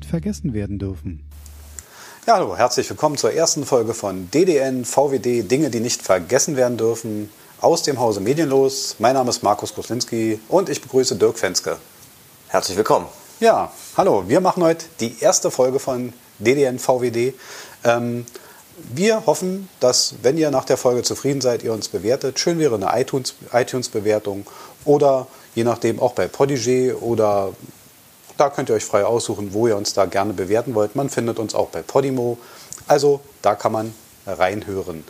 nicht vergessen werden dürfen. Ja, hallo, herzlich willkommen zur ersten Folge von DDN, VWD, Dinge, die nicht vergessen werden dürfen, aus dem Hause Medienlos. Mein Name ist Markus Koslinski und ich begrüße Dirk Fenske. Herzlich willkommen. Ja, hallo, wir machen heute die erste Folge von DDN, VWD. Ähm, wir hoffen, dass, wenn ihr nach der Folge zufrieden seid, ihr uns bewertet. Schön wäre eine iTunes-Bewertung oder je nachdem auch bei Podigy oder da könnt ihr euch frei aussuchen, wo ihr uns da gerne bewerten wollt. Man findet uns auch bei Podimo. Also da kann man reinhören.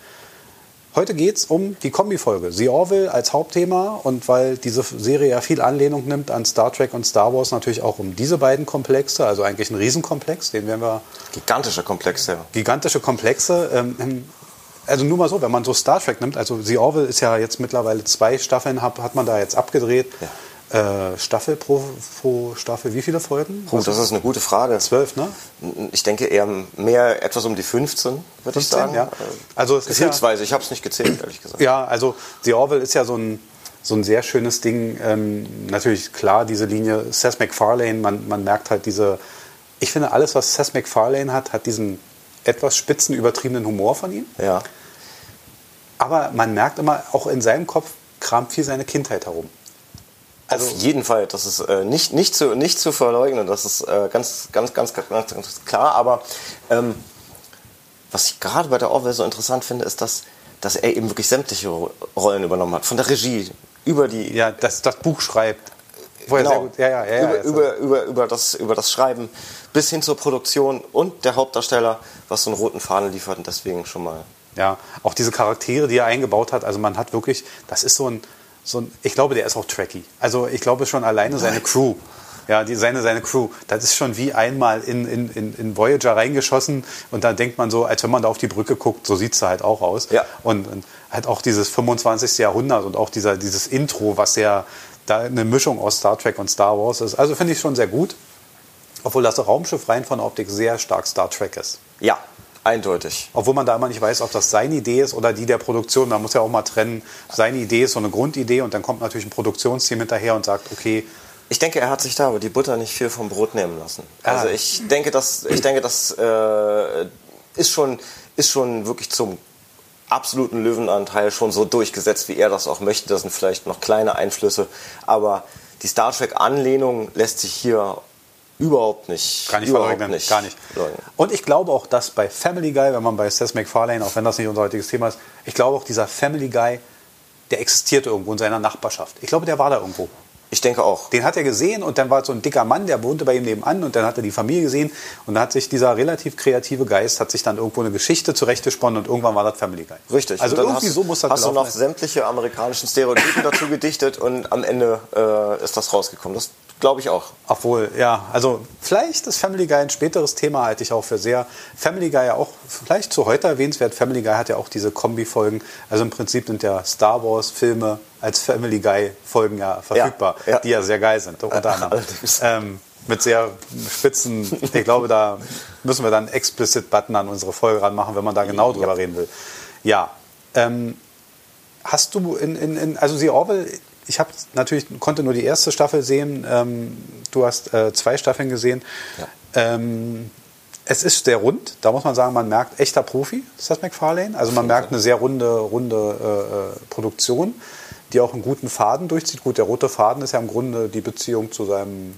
Heute geht es um die Kombi-Folge. The Orville als Hauptthema und weil diese Serie ja viel Anlehnung nimmt an Star Trek und Star Wars, natürlich auch um diese beiden Komplexe, also eigentlich ein Riesenkomplex, den werden wir. Gigantische Komplexe, ja. Gigantische Komplexe. Ähm, also nur mal so, wenn man so Star Trek nimmt, also The Orville ist ja jetzt mittlerweile zwei Staffeln, hat, hat man da jetzt abgedreht. Ja. Äh, Staffel pro, pro, Staffel, wie viele Folgen? Puh, das ist eine gute Frage. Zwölf, ne? Ich denke eher mehr, etwas um die 15, würde ich sagen. Ja. Also es Gefühlsweise, ja, ich habe es nicht gezählt, ehrlich gesagt. Ja, also The Orville ist ja so ein, so ein sehr schönes Ding. Ähm, natürlich klar, diese Linie Seth MacFarlane, man, man merkt halt diese, ich finde alles, was Seth MacFarlane hat, hat diesen etwas spitzen, übertriebenen Humor von ihm. Ja. Aber man merkt immer, auch in seinem Kopf kramt viel seine Kindheit herum. Also Auf jeden Fall, das ist äh, nicht, nicht, zu, nicht zu verleugnen, das ist äh, ganz, ganz, ganz, ganz, ganz klar. Aber ähm, was ich gerade bei der Orwell so interessant finde, ist, dass, dass er eben wirklich sämtliche Rollen übernommen hat. Von der Regie über die. Ja, das, das Buch schreibt. Genau. Ja, ja, ja, über, über, über, über, das, über das Schreiben bis hin zur Produktion und der Hauptdarsteller, was so einen roten Faden liefert und deswegen schon mal. Ja, auch diese Charaktere, die er eingebaut hat, also man hat wirklich, das ist so ein, so ein, ich glaube, der ist auch tracky. Also ich glaube schon alleine seine Crew. Ja, die, seine, seine Crew, das ist schon wie einmal in, in, in Voyager reingeschossen und dann denkt man so, als wenn man da auf die Brücke guckt, so sieht es halt auch aus. Ja. Und, und halt auch dieses 25. Jahrhundert und auch dieser, dieses Intro, was ja da eine Mischung aus Star Trek und Star Wars ist. Also finde ich schon sehr gut. Obwohl das Raumschiff rein von der Optik sehr stark Star Trek ist. Ja, Eindeutig. Obwohl man da immer nicht weiß, ob das seine Idee ist oder die der Produktion. Man muss ja auch mal trennen, seine Idee ist so eine Grundidee und dann kommt natürlich ein Produktionsteam hinterher und sagt, okay. Ich denke, er hat sich da aber die Butter nicht viel vom Brot nehmen lassen. Ah. Also ich denke, das, ich denke, das äh, ist, schon, ist schon wirklich zum absoluten Löwenanteil schon so durchgesetzt, wie er das auch möchte. Das sind vielleicht noch kleine Einflüsse, aber die Star Trek-Anlehnung lässt sich hier Überhaupt nicht. Gar nicht verleugnen. Nicht. Gar nicht. Und ich glaube auch, dass bei Family Guy, wenn man bei Seth MacFarlane, auch wenn das nicht unser heutiges Thema ist, ich glaube auch, dieser Family Guy, der existiert irgendwo in seiner Nachbarschaft. Ich glaube, der war da irgendwo. Ich denke auch. Den hat er gesehen und dann war so ein dicker Mann, der wohnte bei ihm nebenan und dann hat er die Familie gesehen und dann hat sich dieser relativ kreative Geist hat sich dann irgendwo eine Geschichte zurechtgesponnen und irgendwann war das Family Guy. Richtig. Also irgendwie hast, so muss das Hast du noch sämtliche amerikanischen Stereotypen dazu gedichtet und am Ende äh, ist das rausgekommen. Das Glaube ich auch. Obwohl, ja, also vielleicht ist Family Guy ein späteres Thema, halte ich auch für sehr. Family Guy ja auch vielleicht zu heute erwähnenswert. Family Guy hat ja auch diese Kombi-Folgen. Also im Prinzip sind ja Star Wars-Filme als Family Guy-Folgen ja verfügbar, ja, ja. die ja sehr geil sind, unter anderem. Ähm, mit sehr spitzen, ich glaube, da müssen wir dann explicit Button an unsere Folge ranmachen, wenn man da genau drüber ja. reden will. Ja. Ähm, hast du in, in, in also The Orville ich habe natürlich konnte nur die erste Staffel sehen. Ähm, du hast äh, zwei Staffeln gesehen. Ja. Ähm, es ist sehr rund. Da muss man sagen, man merkt echter Profi, ist das McFarlane. Also man merkt eine sehr runde, runde äh, äh, Produktion, die auch einen guten Faden durchzieht. Gut, der rote Faden ist ja im Grunde die Beziehung zu seinem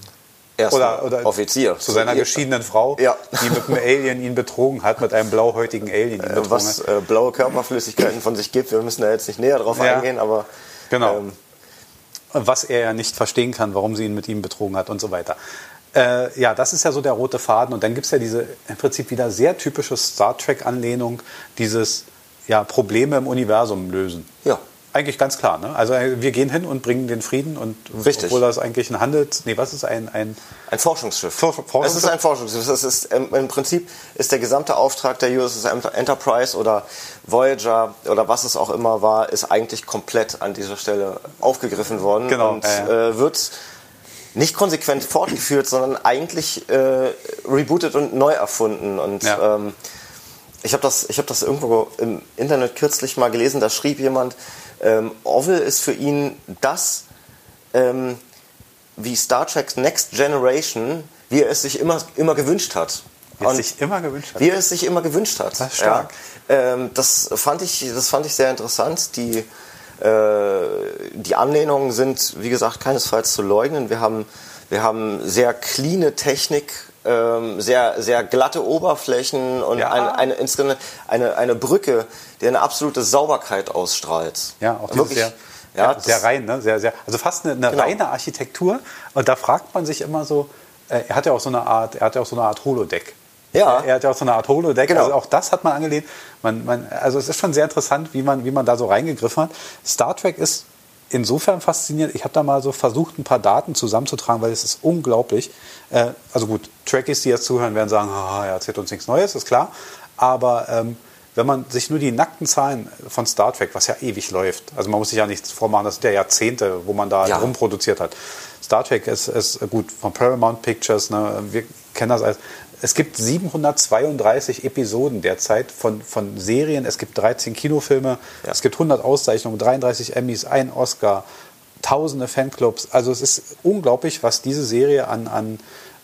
oder, oder Offizier. Zu seiner geschiedenen Frau, ja. die mit einem Alien ihn betrogen hat, mit einem blauhäutigen Alien ihn äh, betrogen Was äh, blaue Körperflüssigkeiten von sich gibt. Wir müssen da jetzt nicht näher drauf ja. eingehen, aber genau. Ähm, was er ja nicht verstehen kann, warum sie ihn mit ihm betrogen hat und so weiter. Äh, ja, das ist ja so der rote Faden. Und dann gibt es ja diese im Prinzip wieder sehr typische Star Trek-Anlehnung, dieses ja, Probleme im Universum lösen. Ja. Eigentlich ganz klar. Ne? Also äh, wir gehen hin und bringen den Frieden und Richtig. obwohl das eigentlich ein Handels, nee, was ist ein ein ein Forschungsschiff. For Forschungsschiff. Es ist ein Forschungsschiff. Es ist im, im Prinzip ist der gesamte Auftrag der USS Enterprise oder Voyager oder was es auch immer war, ist eigentlich komplett an dieser Stelle aufgegriffen worden genau. und äh, wird nicht konsequent fortgeführt, sondern eigentlich äh, rebootet und neu erfunden und ja. ähm, ich habe das, ich hab das irgendwo im Internet kürzlich mal gelesen, da schrieb jemand, ähm, Orville ist für ihn das, ähm, wie Star Trek Next Generation wie er es sich immer, immer gewünscht hat. Wie es sich immer gewünscht hat. Wie er es sich immer gewünscht hat. Das. Ja. Ähm, das, fand ich, das fand ich sehr interessant. Die, äh, die Anlehnungen sind, wie gesagt, keinesfalls zu leugnen. Wir haben, wir haben sehr cleane Technik, ähm, sehr, sehr glatte Oberflächen und Ja. eine, eine, eine, eine Brücke, die eine absolute Sauberkeit ausstrahlt. Ja, auch Wirklich, sehr, ja, sehr rein, ne? sehr, sehr, also fast eine, eine Genau. reine Architektur. Und da fragt man sich immer so, äh, er hat ja auch so eine Art, er hat ja auch so eine Art Holodeck. Ja. Er, er hat ja auch so eine Art Holodeck. Genau. Also auch das hat man angelehnt. Man, man, also es ist schon sehr interessant, wie man, wie man da so reingegriffen hat. Star Trek ist insofern faszinierend. Ich habe da mal so versucht, ein paar Daten zusammenzutragen, weil es ist unglaublich. Äh, also gut, Trekkies, die jetzt zuhören, werden sagen, haha, er erzählt uns nichts Neues, ist klar. Aber ähm, wenn man sich nur die nackten Zahlen von Star Trek, was ja ewig läuft, also man muss sich ja nichts vormachen, das sind ja Jahrzehnte, wo man da Ja. rumproduziert hat. Star Trek ist, ist gut von Paramount Pictures, ne, wir kennen das als. Es gibt 732 Episoden derzeit von, von Serien, es gibt 13 Kinofilme, Ja. es gibt 100 Auszeichnungen, 33 Emmys, ein Oscar, tausende Fanclubs. Also es ist unglaublich, was diese Serie an, an,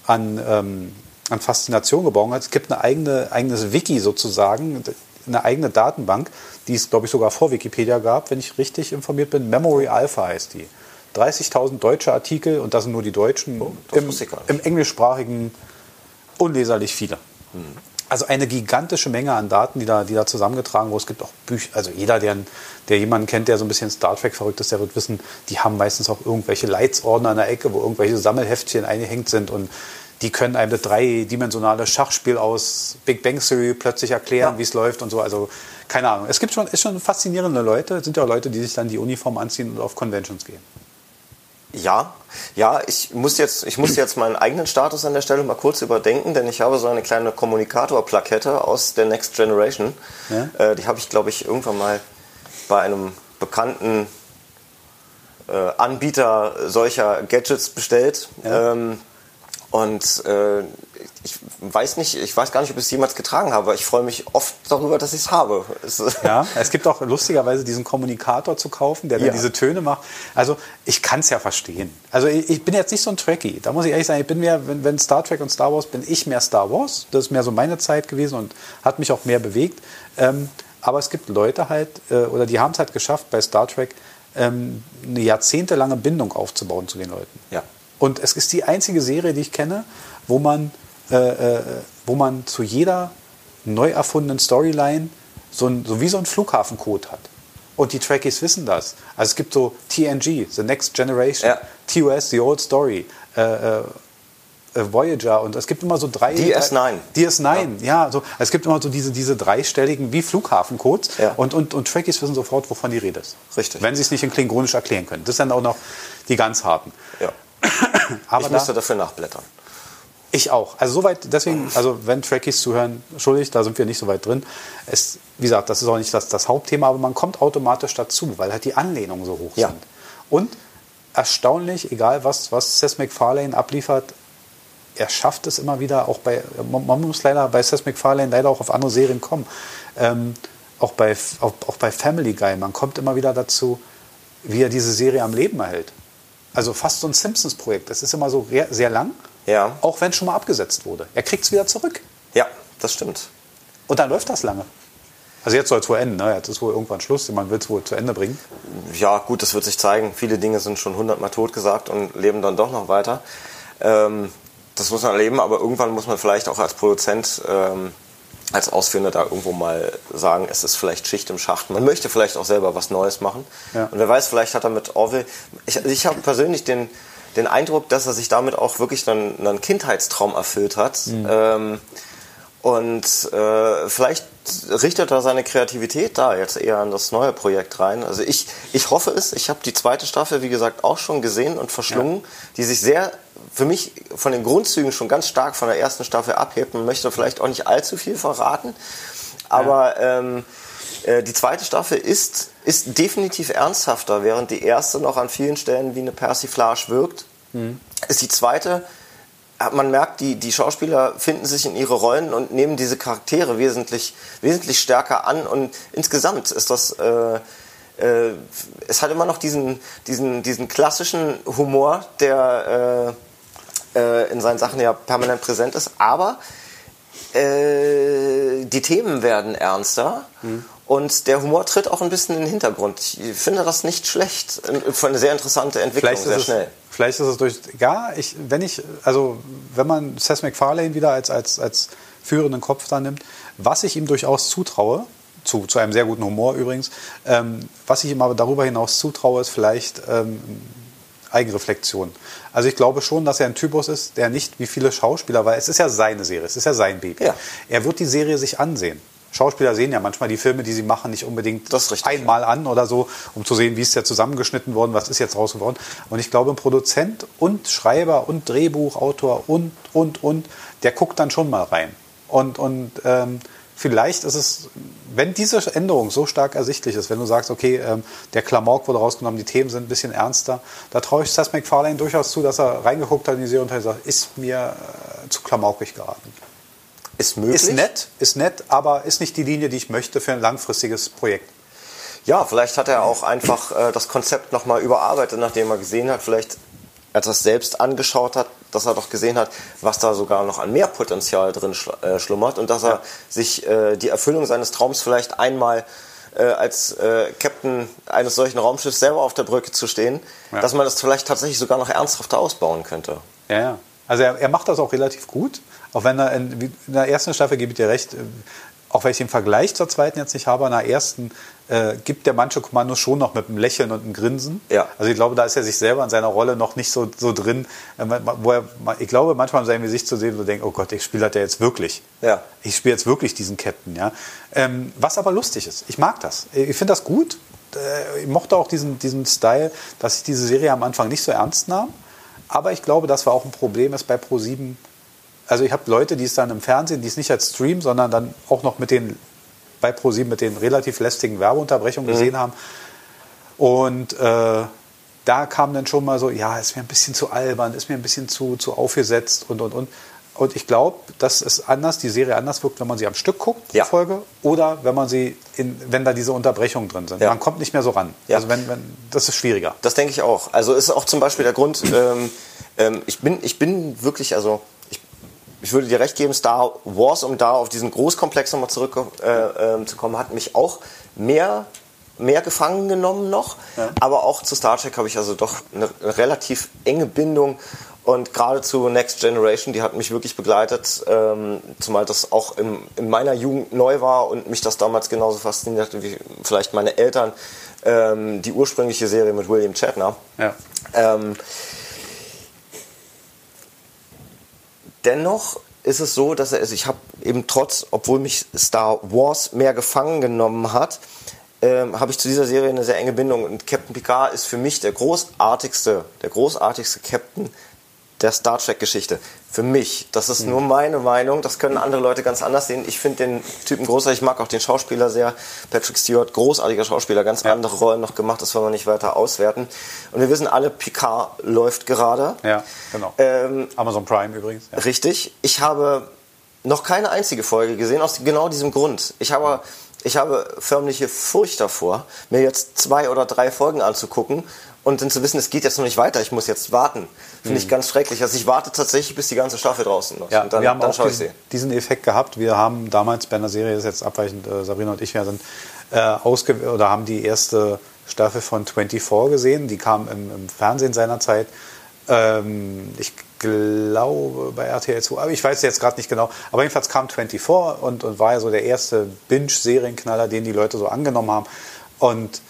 an, ähm, an Faszination geborgen hat. Es gibt eine eigene, eigenes Wiki sozusagen, eine eigene Datenbank, die es, glaube ich, sogar vor Wikipedia gab, wenn ich richtig informiert bin. Memory Alpha heißt die. 30.000 deutsche Artikel, und das sind nur die deutschen, Oh, im, im englischsprachigen unleserlich viele. Hm. Also eine gigantische Menge an Daten, die da, die da zusammengetragen wurden. Es gibt auch Bücher, also jeder, der, der jemanden kennt, der so ein bisschen Star Trek verrückt ist, der wird wissen, die haben meistens auch irgendwelche Leitsordner an der Ecke, wo irgendwelche Sammelheftchen eingehängt sind und die können einem das dreidimensionale Schachspiel aus Big Bang Theory plötzlich erklären, Ja. wie es läuft und so. Also keine Ahnung. Es gibt schon, ist schon faszinierende Leute. Es sind ja auch Leute, die sich dann die Uniform anziehen und auf Conventions gehen. Ja, ja, ich muss jetzt, ich muss jetzt meinen eigenen Status an der Stelle mal kurz überdenken, denn ich habe so eine kleine Kommunikator-Plakette aus der Next Generation. Ja? Äh, die habe ich, glaube ich, irgendwann mal bei einem bekannten äh, Anbieter solcher Gadgets bestellt. Ja. Ähm, und äh, ich weiß nicht, ich weiß gar nicht, ob ich es jemals getragen habe. aber Ich freue mich oft darüber, dass ich es habe. Es, Ja, es gibt auch lustigerweise diesen Kommunikator zu kaufen, der dann Ja. diese Töne macht. Also ich kann es ja verstehen. Also ich, ich bin jetzt nicht so ein Trekkie. Da muss ich ehrlich sagen, ich bin mehr, wenn, wenn Star Trek und Star Wars, bin ich mehr Star Wars. Das ist mehr so meine Zeit gewesen und hat mich auch mehr bewegt. Ähm, aber es gibt Leute halt, äh, oder die haben es halt geschafft, bei Star Trek ähm, eine jahrzehntelange Bindung aufzubauen zu den Leuten. Ja. Und es ist die einzige Serie, die ich kenne, wo man, äh, äh, wo man zu jeder neu erfundenen Storyline so, ein, so wie so ein Flughafencode hat. Und die Trekkies wissen das. Also es gibt so TNG, The Next Generation, Ja. TOS, The Old Story, äh, äh, äh, Voyager und es gibt immer so drei... DS9. DS9, ja. so, es gibt immer so diese, diese dreistelligen wie Flughafencodes Ja. und, und, und Trekkies wissen sofort, wovon die Rede ist. Richtig. Wenn sie es nicht in Klingonisch erklären können. Das sind auch noch die ganz harten. ja. Aber ich da, müsste dafür nachblättern. Ich auch. Also soweit, deswegen, also wenn Trekkies zuhören, entschuldigt, da sind wir nicht so weit drin. Es, wie gesagt, das ist auch nicht das, das Hauptthema, aber man kommt automatisch dazu, weil halt die Anlehnungen so hoch Ja. sind. Und erstaunlich, egal was, was Seth MacFarlane abliefert, er schafft es immer wieder, auch bei, man muss leider bei Seth MacFarlane leider auch auf andere Serien kommen. Ähm, auch, bei, auch, auch bei Family Guy, man kommt immer wieder dazu, wie er diese Serie am Leben erhält. Also fast so ein Simpsons-Projekt. Es ist immer so sehr lang, Ja. auch wenn es schon mal abgesetzt wurde. Er kriegt es wieder zurück. Ja, das stimmt. Und dann läuft das lange. Also jetzt soll es wohl enden. Ne? Jetzt ist wohl irgendwann Schluss. Man will es wohl zu Ende bringen. Ja, gut, das wird sich zeigen. Viele Dinge sind schon hundertmal tot gesagt und leben dann doch noch weiter. Ähm, das muss man erleben, aber irgendwann muss man vielleicht auch als Produzent, ähm, als Ausführender da irgendwo mal sagen, es ist vielleicht Schicht im Schacht. Man möchte vielleicht auch selber was Neues machen. Ja. Und wer weiß, vielleicht hat er mit Orville, ich, ich habe persönlich den, den Eindruck, dass er sich damit auch wirklich dann einen Kindheitstraum erfüllt hat. Ähm, und äh, vielleicht richtet er seine Kreativität da jetzt eher an das neue Projekt rein. Also ich, ich hoffe es. Ich habe die zweite Staffel, wie gesagt, auch schon gesehen und verschlungen, die sich sehr für mich von den Grundzügen schon ganz stark von der ersten Staffel abhebt. Man möchte vielleicht auch nicht allzu viel verraten. Aber ähm, äh, die zweite Staffel ist, ist definitiv ernsthafter, während die erste noch an vielen Stellen wie eine Persiflage wirkt. Ist die zweite ja, man merkt, die, die Schauspieler finden sich in ihre Rollen und nehmen diese Charaktere wesentlich, wesentlich stärker an. Und insgesamt ist das, äh, äh, es hat immer noch diesen, diesen, diesen klassischen Humor, der, äh, äh, in seinen Sachen ja permanent präsent ist. Aber äh, die Themen werden ernster. Mhm. Und der Humor tritt auch ein bisschen in den Hintergrund. Ich finde das nicht schlecht. Für eine sehr interessante Entwicklung, sehr schnell. Vielleicht ist es durch. Ja, ich, wenn ich, also wenn man Seth MacFarlane wieder als, als, als führenden Kopf da nimmt, was ich ihm durchaus zutraue, zu, zu einem sehr guten Humor übrigens, ähm, was ich ihm aber darüber hinaus zutraue, ist vielleicht ähm, Eigenreflexion. Also ich glaube schon, dass er ein Typus ist, der nicht wie viele Schauspieler, weil es ist ja seine Serie, es ist ja sein Baby. Ja. Er wird die Serie sich ansehen. Schauspieler sehen ja manchmal die Filme, die sie machen, nicht unbedingt richtig, einmal ja. an oder so, um zu sehen, wie ist der zusammengeschnitten worden, was ist jetzt raus geworden. Und ich glaube, ein Produzent und Schreiber und Drehbuchautor und, und, und, der guckt dann schon mal rein. Und, und ähm, vielleicht ist es, wenn diese Änderung so stark ersichtlich ist, wenn du sagst, okay, ähm, der Klamauk wurde rausgenommen, die Themen sind ein bisschen ernster, da traue ich Seth MacFarlane durchaus zu, dass er reingeguckt hat in die Serie und hat gesagt, ist mir äh, zu klamaukig geraten. Ist möglich. Ist nett, ist nett, aber ist nicht die Linie, die ich möchte für ein langfristiges Projekt. Ja, vielleicht hat er auch einfach äh, das Konzept nochmal überarbeitet, nachdem er gesehen hat, vielleicht etwas selbst angeschaut hat, dass er doch gesehen hat, was da sogar noch an mehr Potenzial drin äh, schlummert und dass er ja. sich äh, die Erfüllung seines Traums vielleicht einmal äh, als äh, Captain eines solchen Raumschiffs selber auf der Brücke zu stehen, ja. dass man das vielleicht tatsächlich sogar noch ernsthafter ausbauen könnte. Ja, ja. Also er, er macht das auch relativ gut. Auch wenn er in, in der ersten Staffel, gebe ich dir recht, äh, auch wenn ich den Vergleich zur zweiten jetzt nicht habe, in der ersten äh, gibt der manche Kommandos schon noch mit einem Lächeln und einem Grinsen. Ja. Also ich glaube, da ist er sich selber in seiner Rolle noch nicht so, so drin, äh, wo er, ich glaube, manchmal in seinem Gesicht zu sehen, so denkt, oh Gott, ich spiele das ja jetzt wirklich. Ja. Ich spiele jetzt wirklich diesen Captain, ja. Ähm, was aber lustig ist. Ich mag das. Ich finde das gut. Äh, ich mochte auch diesen, diesen Style, dass ich diese Serie am Anfang nicht so ernst nahm. Aber ich glaube, das war auch ein Problem ist bei Pro7. Also ich habe Leute, die es dann im Fernsehen, die es nicht als Stream, sondern dann auch noch mit den bei Pro7 mit den relativ lästigen Werbeunterbrechungen mhm. gesehen haben. Und äh, da kam dann schon mal so, ja, ist mir ein bisschen zu albern, ist mir ein bisschen zu, zu aufgesetzt und und und. Und ich glaube, dass es anders, die Serie anders wirkt, wenn man sie am Stück guckt, ja. die Folge, oder wenn man sie, in, wenn da diese Unterbrechungen drin sind. Ja. Man kommt nicht mehr so ran. Ja. Also wenn, wenn, das ist schwieriger. Das denke ich auch. Also ist auch zum Beispiel der Grund, ähm, ähm, ich, bin, ich bin wirklich, also ich, würde dir recht geben, Star Wars, um da auf diesen Großkomplex nochmal zurückzukommen, äh, äh, hat mich auch mehr mehr gefangen genommen noch. Ja. Aber auch zu Star Trek habe ich also doch eine relativ enge Bindung und gerade zu Next Generation, die hat mich wirklich begleitet, ähm, zumal das auch im, in meiner Jugend neu war und mich das damals genauso fasziniert wie vielleicht meine Eltern, ähm, die ursprüngliche Serie mit William Shatner. Ja. Ähm, dennoch ist es so, dass er, also ich habe eben trotz, obwohl mich Star Wars mehr gefangen genommen hat, ähm, habe ich zu dieser Serie eine sehr enge Bindung. Und Captain Picard ist für mich der großartigste, der großartigste Captain, der Star Trek-Geschichte. Für mich. Das ist nur meine Meinung. Das können andere Leute ganz anders sehen. Ich finde den Typen großartig. Ich mag auch den Schauspieler sehr. Patrick Stewart, großartiger Schauspieler. Ganz ja. andere Rollen noch gemacht. Das wollen wir nicht weiter auswerten. Und wir wissen alle, Picard läuft gerade. Ja, genau. Ähm, Amazon Prime übrigens. Ja. Richtig. Ich habe noch keine einzige Folge gesehen aus genau diesem Grund. Ich habe, ich habe förmliche Furcht davor, mir jetzt zwei oder drei Folgen anzugucken und dann zu wissen, es geht jetzt noch nicht weiter, ich muss jetzt warten, finde mhm. ich ganz schrecklich. Also ich warte tatsächlich, bis die ganze Staffel draußen ist. Ja, und dann, wir haben dann auch diesen, diesen, Effekt gehabt. Wir haben damals bei einer Serie, das ist jetzt abweichend, äh, Sabrina und ich, wir sind äh, ausge oder haben die erste Staffel von 24 gesehen. Die kam im, im Fernsehen seinerzeit. Ähm, ich glaube bei RTL 2, aber ich weiß jetzt gerade nicht genau. Aber jedenfalls kam 24 und, und war ja so der erste Binge-Serienknaller, den die Leute so angenommen haben. Und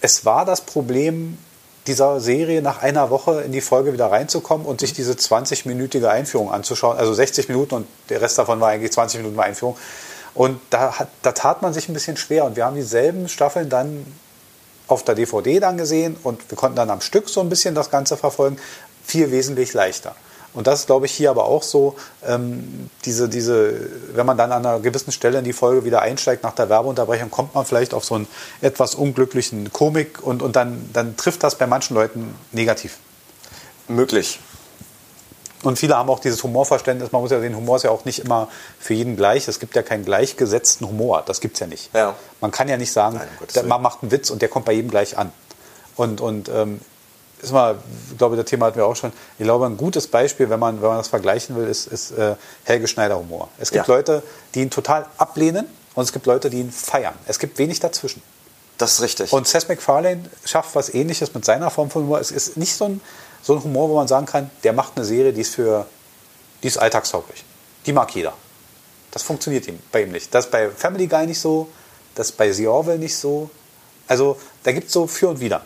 es war das Problem dieser Serie nach einer Woche in die Folge wieder reinzukommen und sich diese 20-minütige Einführung anzuschauen. Also 60 Minuten und der Rest davon war eigentlich 20 Minuten Einführung. Und da, hat, da tat man sich ein bisschen schwer. Und wir haben dieselben Staffeln dann auf der DVD dann gesehen und wir konnten dann am Stück so ein bisschen das Ganze verfolgen. Viel wesentlich leichter. Und das ist, glaube ich, hier aber auch so, ähm, diese, diese, wenn man dann an einer gewissen Stelle in die Folge wieder einsteigt nach der Werbeunterbrechung, kommt man vielleicht auf so einen etwas unglücklichen Komik und, und dann, dann trifft das bei manchen Leuten negativ. Möglich. Und viele haben auch dieses Humorverständnis. Man muss ja sehen, Humor ist ja auch nicht immer für jeden gleich. Es gibt ja keinen gleichgesetzten Humor. Das gibt es ja nicht. Ja. Man kann ja nicht sagen, Nein, man macht einen Witz und der kommt bei jedem gleich an. Und, und ähm, ist mal, ich glaube, das Thema hatten wir auch schon. Ich glaube, ein gutes Beispiel, wenn man, wenn man das vergleichen will, ist, ist äh, Helge Schneider Humor. Es gibt Ja. Leute, die ihn total ablehnen und es gibt Leute, die ihn feiern. Es gibt wenig dazwischen. Das ist richtig. Und Seth MacFarlane schafft was ähnliches mit seiner Form von Humor. Es ist nicht so ein, so ein Humor, wo man sagen kann, der macht eine Serie, die ist für die ist alltagstauglich. Die mag jeder. Das funktioniert ihm, bei ihm nicht. Das ist bei Family Guy nicht so, das ist bei The Orville nicht so. Also da gibt es so für und wider.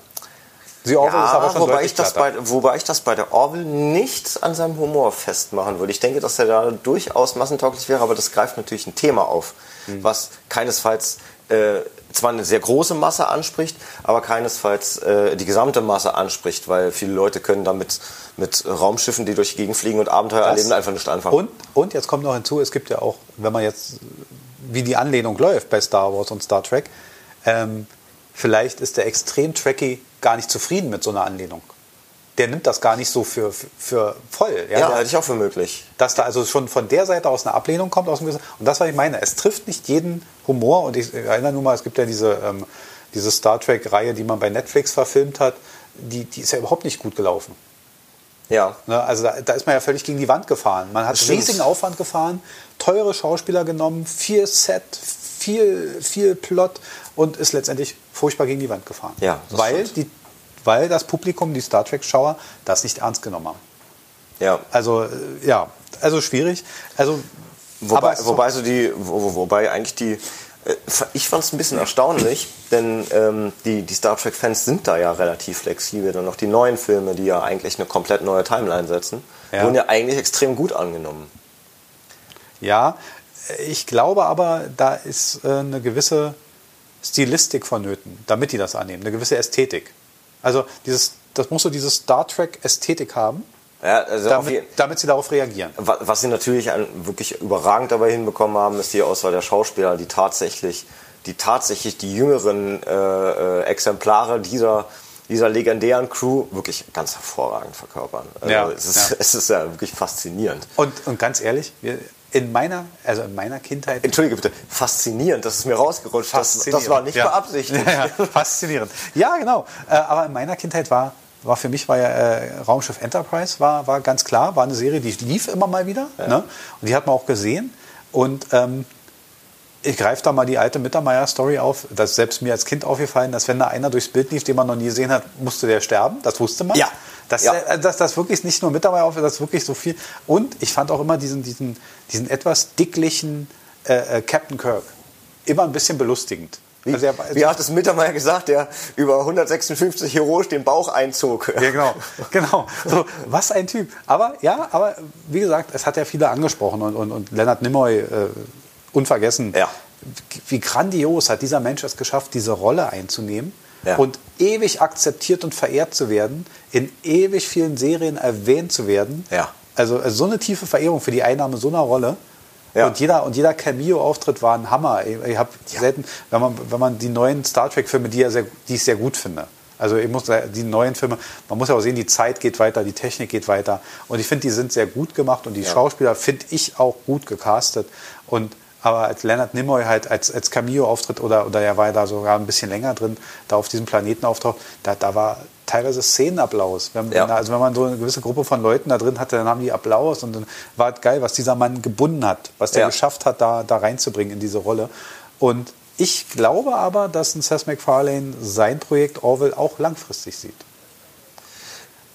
The Orville ist aber Ja, schon wobei ich, das bei, wobei ich das bei der Orville nicht an seinem Humor festmachen würde. Ich denke, dass er da durchaus massentauglich wäre, aber das greift natürlich ein Thema auf, Mhm. was keinesfalls äh, zwar eine sehr große Masse anspricht, aber keinesfalls äh, die gesamte Masse anspricht, weil viele Leute können damit mit Raumschiffen, die durch die Gegend fliegen und Abenteuer Das- erleben, einfach nicht anfangen. Und, und jetzt kommt noch hinzu, es gibt ja auch, wenn man jetzt, wie die Anlehnung läuft bei Star Wars und Star Trek, ähm, vielleicht ist der extrem Trekkie gar nicht zufrieden mit so einer Anlehnung. Der nimmt das gar nicht so für, für, für voll. ja, der, halte ich auch für möglich. dass da also schon von der Seite aus eine Ablehnung kommt. Aus dem und das, was ich meine, es trifft nicht jeden Humor. Und ich erinnere nur mal, es gibt ja diese, ähm, diese Star Trek-Reihe, die man bei Netflix verfilmt hat, die, die ist ja überhaupt nicht gut gelaufen. Ja. Ne, also da, da ist man ja völlig gegen die Wand gefahren. Man hat Stimmt. riesigen Aufwand gefahren, teure Schauspieler genommen, viel Set, viel, viel Plot und ist letztendlich furchtbar gegen die Wand gefahren. Ja, weil, stimmt. die, weil das Publikum, die Star Trek-Schauer, das nicht ernst genommen haben. Ja. Also äh, ja, also schwierig. Also, Wobei, wobei so die, wo, wo- wobei eigentlich die, äh, ich fand es ein bisschen erstaunlich, denn ähm, die, die Star Trek-Fans sind da ja relativ flexibel. Dann noch die neuen Filme, die ja eigentlich eine komplett neue Timeline setzen, Ja. wurden ja eigentlich extrem gut angenommen. Ja, ich glaube aber, da ist äh, eine gewisse Stilistik vonnöten, damit die das annehmen, eine gewisse Ästhetik. Also dieses, das muss so diese Star Trek Ästhetik haben, Ja, also damit, damit sie darauf reagieren. Wa- Was sie natürlich wirklich überragend dabei hinbekommen haben, ist die Auswahl der Schauspieler, die tatsächlich die, tatsächlich die jüngeren äh, äh, Exemplare dieser, dieser legendären Crew wirklich ganz hervorragend verkörpern. Also Ja, es, ist, ja. es ist ja wirklich faszinierend. Und, und ganz ehrlich, wir, in meiner, also in meiner Kindheit. Entschuldige bitte, faszinierend, das ist mir rausgerutscht. Das, das war nicht ja. beabsichtigt. Ja, ja, faszinierend. Ja, genau. Äh, aber in meiner Kindheit war, war für mich war ja äh, Raumschiff Enterprise war, war ganz klar, war eine Serie, die lief immer mal wieder. Ne? Und die hat man auch gesehen. Und ähm, ich greife da mal die alte Mittermeier-Story auf. Das ist selbst mir als Kind aufgefallen, dass wenn da einer durchs Bild lief, den man noch nie gesehen hat, musste der sterben. Das wusste man. Ja. Das, Ja. äh, dass das wirklich nicht nur Mittermeier auf, das ist wirklich so viel. Und ich fand auch immer diesen, diesen, diesen etwas dicklichen äh, äh, Captain Kirk immer ein bisschen belustigend. Wie, Also er- wie hat es Mittermeier gesagt, der über 156 heroisch den Bauch einzog? Ja, genau. genau. So, was ein Typ. Aber ja, aber wie gesagt, es hat ja viele angesprochen und, und, und Leonard Nimoy, äh, unvergessen. Ja. Wie grandios hat dieser Mensch es geschafft, diese Rolle einzunehmen Ja. und ewig akzeptiert und verehrt zu werden, in ewig vielen Serien erwähnt zu werden. Ja. Also, also so eine tiefe Verehrung für die Einnahme so einer Rolle. Ja. Und jeder, und jeder Cameo-Auftritt war ein Hammer. Ich, ich habe selten, wenn man, wenn man die neuen Star Trek-Filme, die, ja sehr, die ich sehr gut finde. Also ich muss die neuen Filme, man muss ja auch sehen, die Zeit geht weiter, die Technik geht weiter. Und ich finde, die sind sehr gut gemacht und die Schauspieler finde ich auch gut gecastet. Und aber als Leonard Nimoy halt als, als Cameo-Auftritt oder, oder er war ja da sogar ein bisschen länger drin, da auf diesem Planeten auftaucht, da, da war teilweise Szenenapplaus. Wenn, Ja. also wenn man so eine gewisse Gruppe von Leuten da drin hatte, dann haben die Applaus und dann war es geil, was dieser Mann gebunden hat, was der Ja. geschafft hat, da, da reinzubringen in diese Rolle. Und ich glaube aber, dass ein Seth MacFarlane sein Projekt Orwell auch langfristig sieht.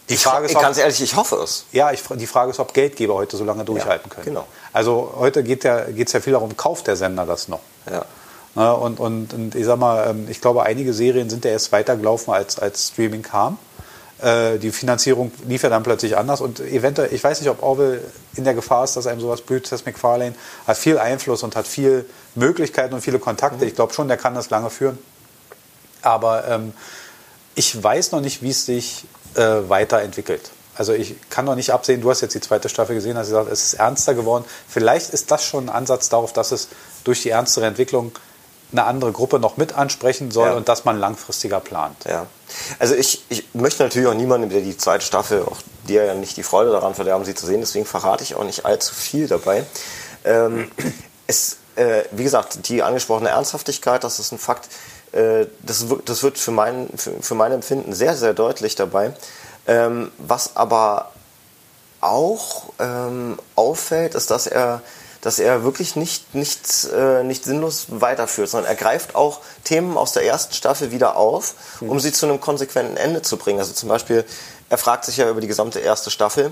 Die Ich, Frage ist, ich, ob, ganz ehrlich, ich hoffe es. ja, ich, die Frage ist, ob Geldgeber heute so lange durchhalten können. genau. Also heute geht ja, geht's ja viel darum, kauft der Sender das noch? Ja. Ne, und, und, und ich sag mal, ähm, ich glaube, einige Serien sind ja erst weitergelaufen, als, als Streaming kam. Äh, Die Finanzierung lief ja dann plötzlich anders und eventuell, ich weiß nicht, ob Orwell in der Gefahr ist, dass einem sowas blüht. Seth MacFarlane hat viel Einfluss und hat viel Möglichkeiten und viele Kontakte. Ich glaube schon, der kann das lange führen. Aber ähm, ich weiß noch nicht, wie es sich äh, weiterentwickelt. Also ich kann noch nicht absehen, du hast jetzt die zweite Staffel gesehen, hast gesagt, es ist ernster geworden. Vielleicht ist das schon ein Ansatz darauf, dass es durch die ernstere Entwicklung eine andere Gruppe noch mit ansprechen soll Ja. und dass man langfristiger plant. Ja. Also ich, ich möchte natürlich auch niemandem, der die zweite Staffel, auch dir ja nicht die Freude daran verderben, sie zu sehen, deswegen verrate ich auch nicht allzu viel dabei. Ähm, es, äh, wie gesagt, die angesprochene Ernsthaftigkeit, das ist ein Fakt, das, wird- das wird für mein, für, für mein Empfinden sehr, sehr deutlich dabei. Ähm, was aber auch ähm, auffällt, ist, dass er dass er wirklich nicht, nicht, äh, nicht sinnlos weiterführt, sondern er greift auch Themen aus der ersten Staffel wieder auf, um mhm. sie zu einem konsequenten Ende zu bringen. Also zum Beispiel, er fragt sich ja über die gesamte erste Staffel,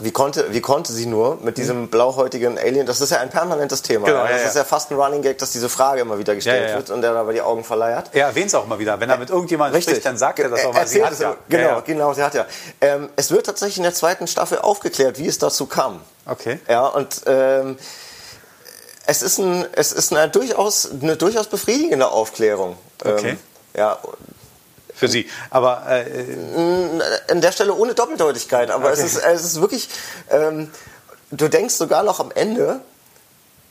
wie konnte, wie konnte sie nur mit diesem mhm. blauhäutigen Alien, das ist ja ein permanentes Thema. Genau, ja, das ja. ist ja fast ein Running Gag, dass diese Frage immer wieder gestellt ja, wird und der dabei die Augen verleiert. Er erwähnt es auch immer wieder. Wenn er mit irgendjemandem spricht, dann sagt er das auch mal. Sie hat ja. Genau, genau, sie hat ja. Ähm, es wird tatsächlich in der zweiten Staffel aufgeklärt, wie es dazu kam. Okay. Ja, und ähm, es ist, ein, es ist eine, durchaus, eine durchaus befriedigende Aufklärung. Okay. Ähm, ja, für Sie. Aber äh, an der Stelle ohne Doppeldeutigkeit. Aber okay. es, ist, es ist wirklich, ähm, du denkst sogar noch am Ende,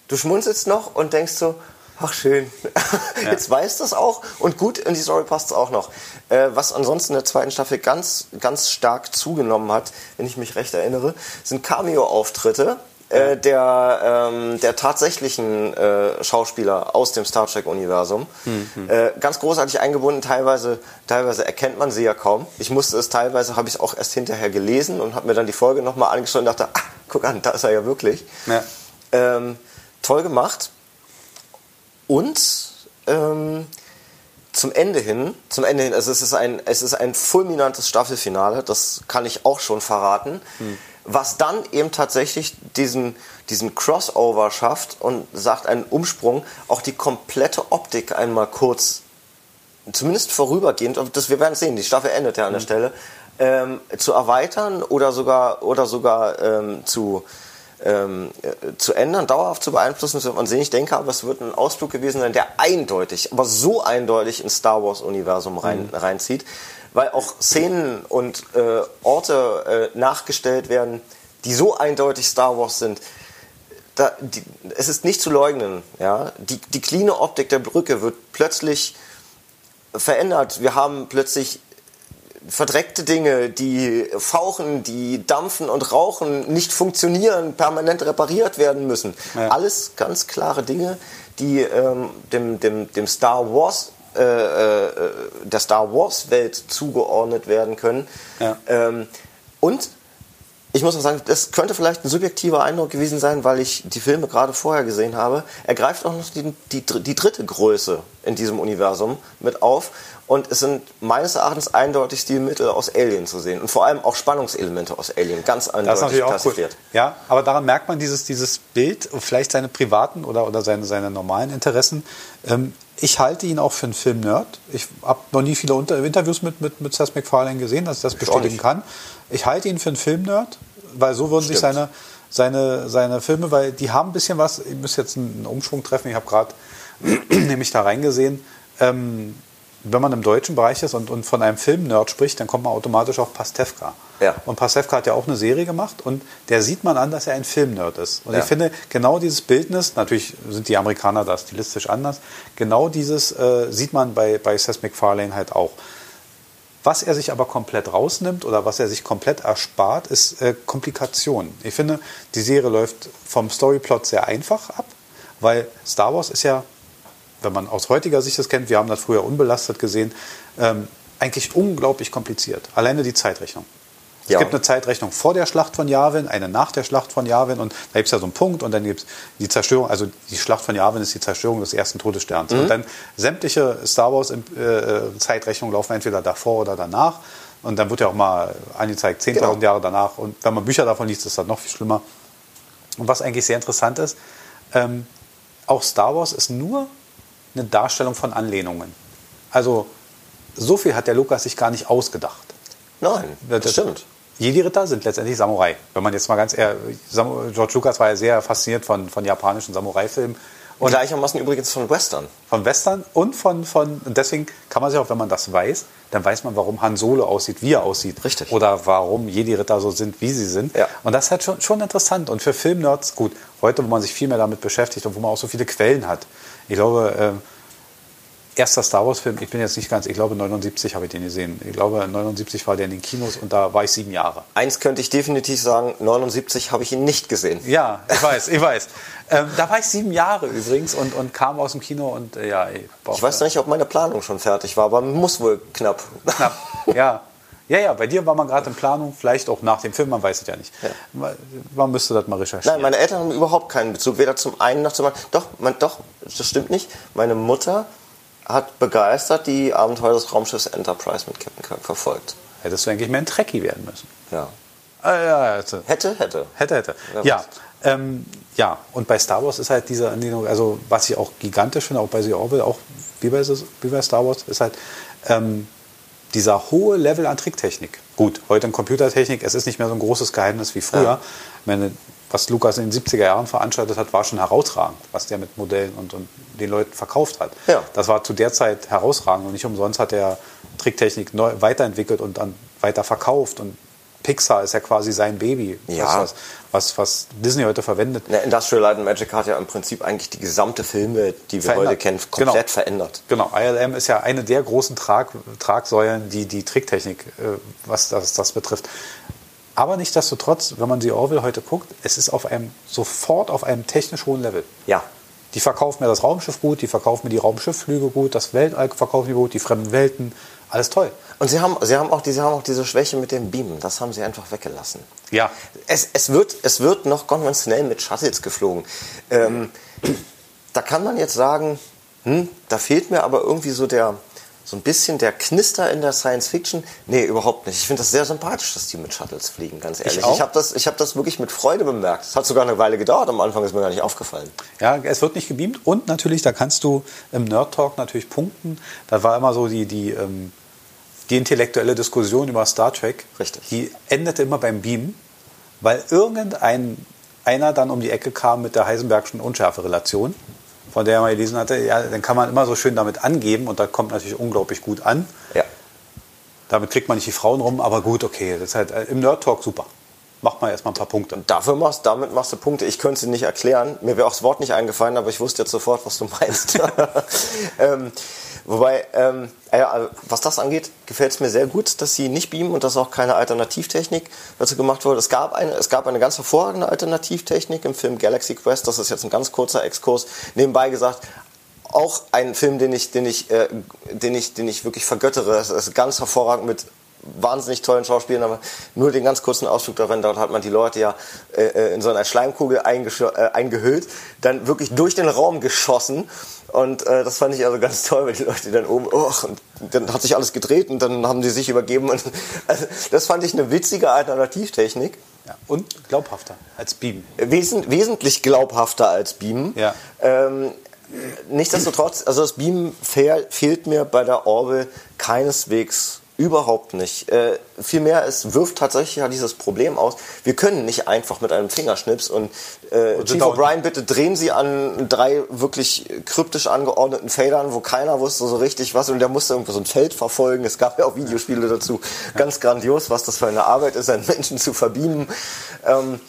du schmunzelst noch und denkst so, ach schön, ja. jetzt weiß das auch und gut, in die Story passt es auch noch. Äh, was ansonsten in der zweiten Staffel ganz, ganz stark zugenommen hat, wenn ich mich recht erinnere, sind Cameo-Auftritte äh, der, ähm, der tatsächlichen äh, Schauspieler aus dem Star Trek-Universum. Mhm. Äh, ganz großartig eingebunden, teilweise, teilweise erkennt man sie ja kaum. Ich musste es teilweise, habe ich es auch erst hinterher gelesen und habe mir dann die Folge nochmal angeschaut und dachte, ah, guck an, da ist er ja wirklich. Ja. Ähm, toll gemacht. Und ähm, zum Ende hin, zum Ende hin, also es ist ein, es ist ein fulminantes Staffelfinale, das kann ich auch schon verraten. Mhm was dann eben tatsächlich diesen, diesen Crossover schafft und sagt einen Umsprung, auch die komplette Optik einmal kurz, zumindest vorübergehend, das, wir werden sehen, die Staffel endet ja an der mhm. Stelle, ähm, zu erweitern oder sogar, oder sogar ähm, zu, ähm, äh, zu ändern, dauerhaft zu beeinflussen, das wird man sehen. Ich denke aber, es wird ein Ausflug gewesen sein, der eindeutig, aber so eindeutig ins Star Wars-Universum rein, mhm. reinzieht weil auch Szenen und äh, Orte äh, nachgestellt werden, die so eindeutig Star Wars sind. Da, die, es ist nicht zu leugnen. Ja? Die, die cleane Optik der Brücke wird plötzlich verändert. Wir haben plötzlich verdreckte Dinge, die fauchen, die dampfen und rauchen, nicht funktionieren, permanent repariert werden müssen. Ja. Alles ganz klare Dinge, die ähm, dem, dem, dem Star Wars äh, äh, der Star Wars Welt zugeordnet werden können. Ja. Ähm, und ich muss auch sagen, das könnte vielleicht ein subjektiver Eindruck gewesen sein, weil ich die Filme gerade vorher gesehen habe. Er greift auch noch die, die, die dritte Größe in diesem Universum mit auf. Und es sind meines Erachtens eindeutig Stilmittel aus Alien zu sehen. Und vor allem auch Spannungselemente aus Alien. Ganz eindeutig das ist natürlich auch cool. Ja, aber daran merkt man dieses, dieses Bild, vielleicht seine privaten oder, oder seine, seine normalen Interessen. Ähm, ich halte ihn auch für einen Film-Nerd. Ich habe noch nie viele Unter Interviews mit, mit, mit Seth MacFarlane gesehen, dass ich das bestätigen kann. Ich halte ihn für einen Film-Nerd, weil so würden Stimmt. sich seine, seine, seine Filme, weil die haben ein bisschen was, ich muss jetzt einen Umschwung treffen, ich habe gerade nämlich da reingesehen, ähm, wenn man im deutschen Bereich ist und, und von einem Film-Nerd spricht, dann kommt man automatisch auf Pastewka. Ja. Und Pastewka hat ja auch eine Serie gemacht und der sieht man an, dass er ein Film-Nerd ist. Und ja. ich finde, genau dieses Bildnis, natürlich sind die Amerikaner da stilistisch anders, genau dieses äh, sieht man bei, bei Seth MacFarlane halt auch. Was er sich aber komplett rausnimmt oder was er sich komplett erspart, ist äh, Komplikation. Ich finde, die Serie läuft vom Storyplot sehr einfach ab, weil Star Wars ist ja wenn man aus heutiger Sicht das kennt, wir haben das früher unbelastet gesehen, ähm, eigentlich unglaublich kompliziert. Alleine die Zeitrechnung. Es ja. gibt eine Zeitrechnung vor der Schlacht von Yavin, eine nach der Schlacht von Yavin und da gibt es ja so einen Punkt und dann gibt es die Zerstörung, also die Schlacht von Yavin ist die Zerstörung des ersten Todessterns. Mhm. Und dann sämtliche Star Wars äh, Zeitrechnungen laufen entweder davor oder danach und dann wird ja auch mal angezeigt 10.000 genau. Jahre danach und wenn man Bücher davon liest, ist das noch viel schlimmer. Und was eigentlich sehr interessant ist, ähm, auch Star Wars ist nur eine Darstellung von Anlehnungen. Also so viel hat der Lukas sich gar nicht ausgedacht. Nein, das, das stimmt. Jedi-Ritter sind letztendlich Samurai. Wenn man jetzt mal ganz ehrlich, George Lucas war ja sehr fasziniert von, von japanischen Samurai-Filmen. Und gleichermaßen übrigens von Western. Von Western und von, von, und deswegen kann man sich auch, wenn man das weiß, dann weiß man, warum Han Solo aussieht, wie er aussieht. Richtig. Oder warum Jedi-Ritter so sind, wie sie sind. Ja. Und das ist halt schon, schon interessant. Und für Filmnerds, gut, heute, wo man sich viel mehr damit beschäftigt und wo man auch so viele Quellen hat. Ich glaube, äh, erster Star Wars-Film, ich bin jetzt nicht ganz, ich glaube 79 habe ich den gesehen. Ich glaube 79 war der in den Kinos und da war ich sieben Jahre. Eins könnte ich definitiv sagen, 79 habe ich ihn nicht gesehen. Ja, ich weiß, ich weiß. Ähm, da war ich sieben Jahre übrigens und, und kam aus dem Kino und äh, ja. Ich, ich weiß nicht, ob meine Planung schon fertig war, aber muss wohl knapp. Knapp, ja. Ja, ja, bei dir war man gerade in Planung, vielleicht auch nach dem Film, man weiß es ja nicht. Ja. Man müsste das mal recherchieren. Nein, meine Eltern haben überhaupt keinen Bezug, weder zum einen noch zum anderen. Doch, man, doch, das stimmt nicht. Meine Mutter hat begeistert die Abenteuer des Raumschiffs Enterprise mit Captain Kirk verfolgt. Hättest du eigentlich mehr ein Trekkie werden müssen. Ja. Ah, ja, hätte. Hätte, hätte. Hätte, hätte. Ja. Ähm, ja, und bei Star Wars ist halt diese Anlehnung, also was ich auch gigantisch finde, auch bei The Orville, auch wie bei, wie bei Star Wars, ist halt ähm, dieser hohe Level an Tricktechnik. Gut, heute in Computertechnik, es ist nicht mehr so ein großes Geheimnis wie früher. Ja. Meine, was Lukas in den 70er Jahren veranstaltet hat, war schon herausragend, was der mit Modellen und, und den Leuten verkauft hat. Ja. Das war zu der Zeit herausragend und nicht umsonst hat er Tricktechnik neu weiterentwickelt und dann weiter verkauft und Pixar ist ja quasi sein Baby, ja. Was, was, Disney heute verwendet. Ja, Industrial Light and Magic hat ja im Prinzip eigentlich die gesamte Filme, die wir verändert. heute kennen, komplett genau. verändert. Genau, ILM ist ja eine der großen Trag, Tragsäulen, die die Tricktechnik, äh, was das, das betrifft. Aber nichtsdestotrotz, wenn man die Orville heute guckt, es ist auf einem, sofort auf einem technisch hohen Level. Ja. Die verkaufen mir das Raumschiff gut, die verkaufen mir die Raumschiffflüge gut, das Weltall verkaufen die gut, die fremden Welten, alles toll. Und sie haben, sie, haben auch, sie haben auch diese Schwäche mit dem Beamen. Das haben sie einfach weggelassen. Ja. Es, es, wird, es wird noch konventionell mit Shuttles geflogen. Ähm, da kann man jetzt sagen, hm, da fehlt mir aber irgendwie so der, so ein bisschen der Knister in der Science Fiction. Nee, überhaupt nicht. Ich finde das sehr sympathisch, dass die mit Shuttles fliegen, ganz ehrlich. Ich, ich habe das, hab das wirklich mit Freude bemerkt. Es hat sogar eine Weile gedauert, am Anfang ist mir gar nicht aufgefallen. Ja, es wird nicht gebeamt und natürlich, da kannst du im Nerd Talk natürlich punkten. Da war immer so die, die, ähm, die intellektuelle Diskussion über Star Trek. Richtig. Die endete immer beim Beam, weil irgendein einer dann um die Ecke kam mit der Heisenbergschen Unschärferelation von der man gelesen hatte, ja, dann kann man immer so schön damit angeben und da kommt natürlich unglaublich gut an. Ja. Damit kriegt man nicht die Frauen rum, aber gut, okay, das ist halt äh, im Nerd Talk super. Macht mal erstmal ein paar Punkte. Dafür machst, damit machst du Punkte. Ich könnte sie nicht erklären. Mir wäre auch das Wort nicht eingefallen, aber ich wusste jetzt sofort, was du meinst. ähm, Wobei, ähm, äh, was das angeht, gefällt es mir sehr gut, dass sie nicht beamen und dass auch keine Alternativtechnik dazu gemacht wurde. Es gab eine, es gab eine ganz hervorragende Alternativtechnik im Film Galaxy Quest. Das ist jetzt ein ganz kurzer Exkurs. Nebenbei gesagt, auch ein Film, den ich, den ich, äh, den ich, den ich wirklich vergöttere. Es ist ganz hervorragend mit wahnsinnig tollen Schauspielern, aber nur den ganz kurzen Ausflug darin, dort hat man die Leute ja äh, äh in so einer Schleimkugel äh, eingehüllt, dann wirklich durch den Raum geschossen und äh, das fand ich also ganz toll, weil die Leute dann oben, oh, und dann hat sich alles gedreht und dann haben die sich übergeben. Und, also, das fand ich eine witzige Alternativtechnik. Ja, und glaubhafter als Beam. Wesen, wesentlich glaubhafter als Beam. Ja. Ähm, nichtsdestotrotz, also das Beam fehlt mir bei der Orwell keineswegs Überhaupt nicht. Äh, vielmehr, es wirft tatsächlich ja dieses Problem aus. Wir können nicht einfach mit einem Fingerschnips und, äh, und Chief O'Brien, bitte drehen Sie an drei wirklich kryptisch angeordneten Federn, wo keiner wusste so richtig was und der musste irgendwo so ein Feld verfolgen. Es gab ja auch Videospiele dazu. Ganz grandios, was das für eine Arbeit ist, einen Menschen zu verbiegen. Ähm,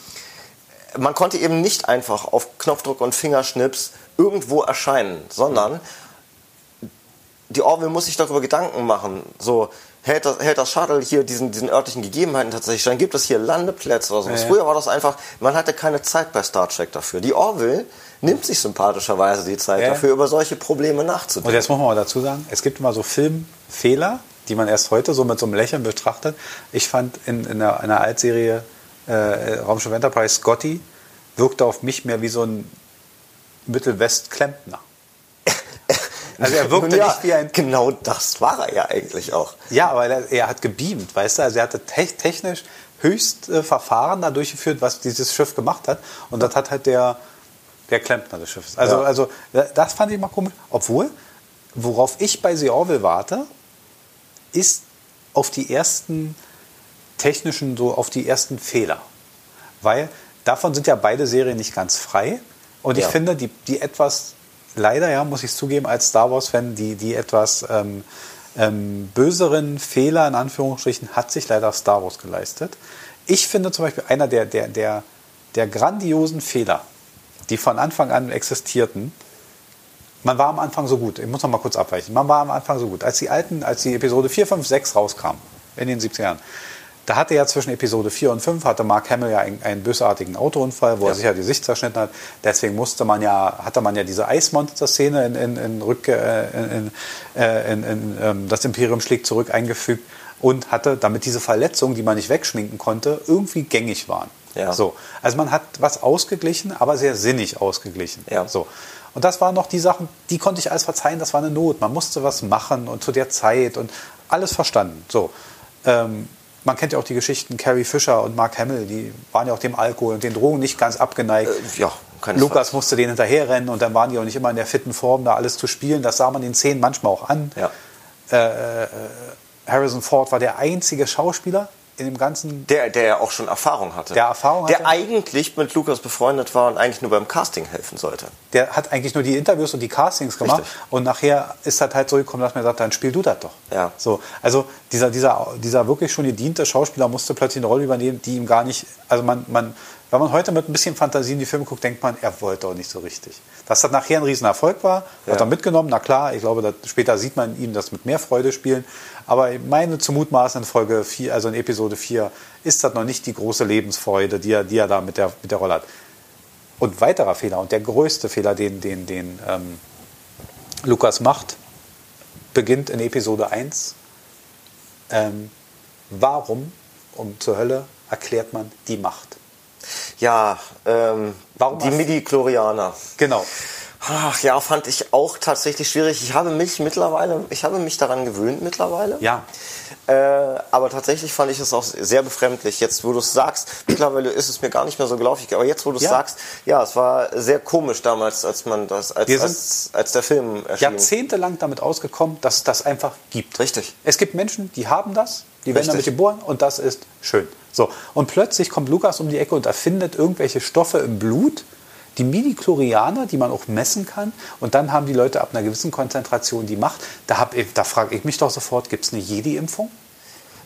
man konnte eben nicht einfach auf Knopfdruck und Fingerschnips irgendwo erscheinen, sondern die Orwell muss sich darüber Gedanken machen. So, hält das, hält das Shuttle hier diesen, diesen örtlichen Gegebenheiten tatsächlich Dann gibt es hier Landeplätze oder sowas. Ja, ja. Früher war das einfach, man hatte keine Zeit bei Star Trek dafür. Die Orville nimmt sich sympathischerweise die Zeit ja. dafür, über solche Probleme nachzudenken. Und jetzt muss man mal dazu sagen, es gibt immer so Filmfehler, die man erst heute so mit so einem Lächeln betrachtet. Ich fand in, in einer, einer Altserie äh, Raumschiff Enterprise Scotty wirkte auf mich mehr wie so ein Mittelwest-Klempner. Also er wirkte ja, nicht wie ein... Genau das war er ja eigentlich auch. Ja, aber er, er hat gebeamt, weißt du? Also er hatte te technisch höchst äh, Verfahren da durchgeführt, was dieses Schiff gemacht hat. Und das hat halt der, der Klempner des Schiffes. Also, ja. also das fand ich mal komisch. Obwohl, worauf ich bei The Orville warte, ist auf die ersten technischen, so auf die ersten Fehler. Weil davon sind ja beide Serien nicht ganz frei. Und ich finde, die, die etwas leider, ja, muss ich zugeben, als Star Wars-Fan, die, die etwas ähm, ähm, böseren Fehler in Anführungsstrichen hat sich leider Star Wars geleistet. Ich finde zum Beispiel einer der, der, der, der grandiosen Fehler, die von Anfang an existierten, man war am Anfang so gut, ich muss noch mal kurz abweichen, man war am Anfang so gut. Als die alten, als die Episode 4, 5, 6 rauskam, in den 70er Jahren, da hatte ja zwischen Episode 4 und 5 hatte Mark Hamill ja einen, einen bösartigen Autounfall, wo ja. er sich ja die Sicht zerschnitten hat. Deswegen musste man ja, hatte man ja diese Eismonster-Szene in, in, in, Rück, äh, in, äh, in ähm, das Imperium schlägt zurück eingefügt. und hatte, damit diese Verletzungen, die man nicht wegschminken konnte, irgendwie gängig waren. Ja. So. Also man hat was ausgeglichen, aber sehr sinnig ausgeglichen. Ja. So. Und das waren noch die Sachen, die konnte ich alles verzeihen, das war eine Not. Man musste was machen und zu der Zeit und alles verstanden. So. Ähm, man kennt ja auch die Geschichten Carrie Fisher und Mark Hamill, die waren ja auch dem Alkohol und den Drogen nicht ganz abgeneigt. Äh, ja, Lukas Frage. musste denen hinterherrennen und dann waren die auch nicht immer in der fitten Form, da alles zu spielen. Das sah man den Szenen manchmal auch an. Ja. Äh, äh, Harrison Ford war der einzige Schauspieler in dem ganzen. Der, der ja auch schon Erfahrung hatte. Der Erfahrung Der hatte. eigentlich mit Lukas befreundet war und eigentlich nur beim Casting helfen sollte. Der hat eigentlich nur die Interviews und die Castings gemacht. Richtig. Und nachher ist das halt so gekommen, dass man sagt, dann spiel du das doch. Ja. So, also dieser, dieser, dieser wirklich schon gediente Schauspieler musste plötzlich eine Rolle übernehmen, die ihm gar nicht. Also man, man, wenn man heute mit ein bisschen Fantasie in die Filme guckt, denkt man, er wollte auch nicht so richtig. Dass das nachher ein Riesenerfolg war, Ja. hat er mitgenommen, na klar, ich glaube, später sieht man ihm das mit mehr Freude spielen. Aber meine zu mutmaßen in Folge 4, also in Episode 4, ist das noch nicht die große Lebensfreude, die er, die er da mit der, mit der Rolle hat. Und weiterer Fehler und der größte Fehler, den, den, den ähm, Lukas macht, beginnt in Episode 1. Ähm, warum um zur Hölle erklärt man die Macht? Ja, ähm, Warum die Midi-Chlorianer. Genau. Ach ja, fand ich auch tatsächlich schwierig. Ich habe mich mittlerweile, ich habe mich daran gewöhnt mittlerweile. Ja. Äh, aber tatsächlich fand ich es auch sehr befremdlich. Jetzt, wo du es sagst, mittlerweile ist es mir gar nicht mehr so gelaufig. Aber jetzt, wo du es Ja. sagst, ja, es war sehr komisch damals, als man das, als, Wir sind als, als der Film erschien. Jahrzehntelang damit ausgekommen, dass es das einfach gibt. Richtig. Es gibt Menschen, die haben das, die werden damit geboren und das ist schön. So. Und plötzlich kommt Lukas um die Ecke und erfindet irgendwelche Stoffe im Blut, die Midi-Chlorianer, die man auch messen kann. Und dann haben die Leute ab einer gewissen Konzentration die Macht. Da, ich- da frage ich mich doch sofort, gibt es eine Jedi-Impfung?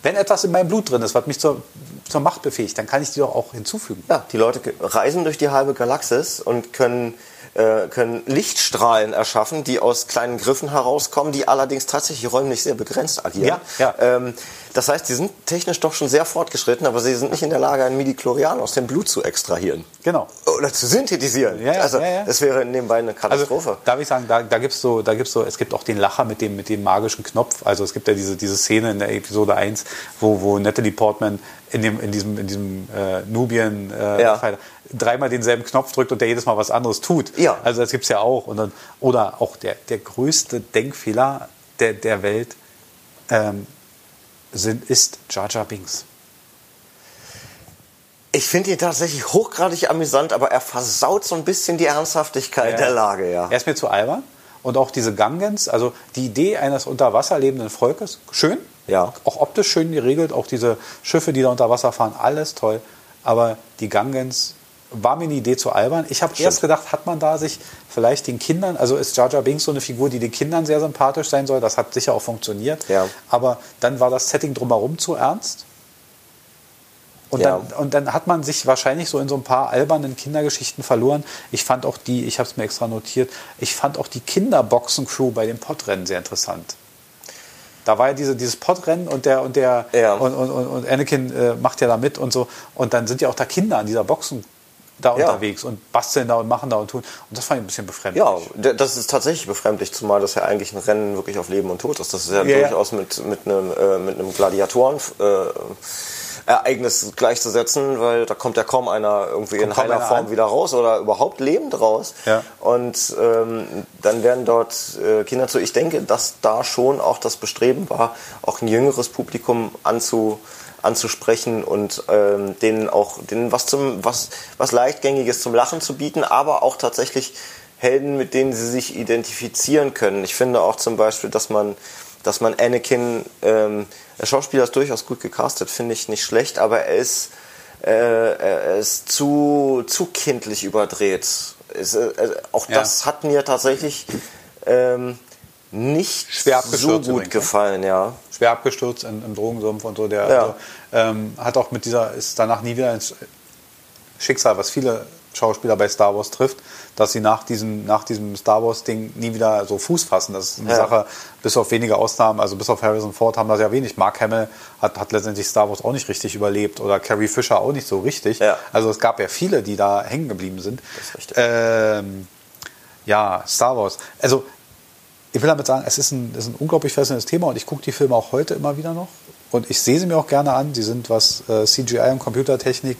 Wenn etwas in meinem Blut drin ist, was mich zur, zur Macht befähigt, dann kann ich die doch auch hinzufügen. Ja, die Leute reisen durch die halbe Galaxis und können, äh, können Lichtstrahlen erschaffen, die aus kleinen Griffen herauskommen, die allerdings tatsächlich räumlich sehr begrenzt agieren. Ja, ja. Ähm, das heißt, die sind technisch doch schon sehr fortgeschritten, aber sie sind nicht in der Lage, einen Midi-Chlorian aus dem Blut zu extrahieren. Genau. Oder zu synthetisieren. Ja, ja, also, ja, ja. das wäre nebenbei eine Katastrophe. Also, darf ich sagen, da, da gibt es so, da gibt's so, es gibt auch den Lacher mit dem, mit dem magischen Knopf. Also es gibt ja diese, diese Szene in der Episode 1, wo, wo Natalie Portman in, dem, in diesem, in diesem äh, Nubien äh, Ja. Dreimal denselben Knopf drückt und der jedes Mal was anderes tut. Ja. Also das gibt es ja auch. Und dann, oder auch der, der größte Denkfehler der, der Welt ähm, sind, ist Jar Jar Binks. ich finde ihn tatsächlich hochgradig amüsant, aber er versaut so ein bisschen die Ernsthaftigkeit der Lage, ja. Er ist mir zu albern. Und auch diese Gangens, also die Idee eines unter Wasser lebenden Volkes, schön. Ja. Auch optisch schön geregelt, auch diese Schiffe, die da unter Wasser fahren, alles toll. Aber die Gangens war mir eine Idee zu albern. Ich habe erst gedacht, hat man da sich vielleicht den Kindern, also ist Jar Jar Binks so eine Figur, die den Kindern sehr sympathisch sein soll. Das hat sicher auch funktioniert. Ja. Aber dann war das Setting drumherum zu ernst. Und, Ja. dann, und dann hat man sich wahrscheinlich so in so ein paar albernen Kindergeschichten verloren. Ich fand auch die, ich habe es mir extra notiert, ich fand auch die Kinderboxen-Crew bei dem Podrennen sehr interessant. Da war ja diese, dieses Podrennen und der und der Ja. und, und, und, Anakin äh, macht ja da mit und so. Und dann sind ja auch da Kinder an dieser Boxen da Ja. unterwegs und basteln da und machen da und tun. Und das fand ich ein bisschen befremdlich. Ja, das ist tatsächlich befremdlich, zumal das ja eigentlich ein Rennen wirklich auf Leben und Tod ist. Das ist ja, Ja, ja. durchaus mit, mit einem, äh, mit einem Gladiatoren. Äh, Ereignis gleichzusetzen, weil da kommt ja kaum einer irgendwie in Kommt kaum heiler Form an. wieder raus oder überhaupt lebend raus. Ja. Und ähm, dann werden dort äh, Kinder zu. Ich denke, dass da schon auch das Bestreben war, auch ein jüngeres Publikum anzu, anzusprechen und ähm, denen auch denen was zum was was leichtgängiges zum Lachen zu bieten, aber auch tatsächlich Helden, mit denen sie sich identifizieren können. Ich finde auch zum Beispiel, dass man dass man Anakin, ähm, der Schauspieler ist durchaus gut gecastet, finde ich nicht schlecht, aber er ist, äh, er ist zu, zu kindlich überdreht. Es, äh, auch Ja. das hat mir tatsächlich ähm, nicht Schwer so gut ne? gefallen, ja. schwer abgestürzt im, im Drogensumpf und so. Der Ja. also, ähm, hat auch mit dieser, ist danach nie wieder ins Schicksal, was viele Schauspieler bei Star Wars trifft, dass sie nach diesem, nach diesem Star Wars-Ding nie wieder so Fuß fassen. Das ist eine Ja. Sache, bis auf wenige Ausnahmen, also bis auf Harrison Ford haben das ja wenig. Mark Hamill hat, hat letztendlich Star Wars auch nicht richtig überlebt oder Carrie Fisher auch nicht so richtig. Ja. Also es gab ja viele, die da hängen geblieben sind. Das ist richtig. Ähm, ja, Star Wars. Also ich will damit sagen, es ist ein, es ist ein unglaublich fesselndes Thema und ich gucke die Filme auch heute immer wieder noch. und ich sehe sie mir auch gerne an. Die sind, was äh, CGI und Computertechnik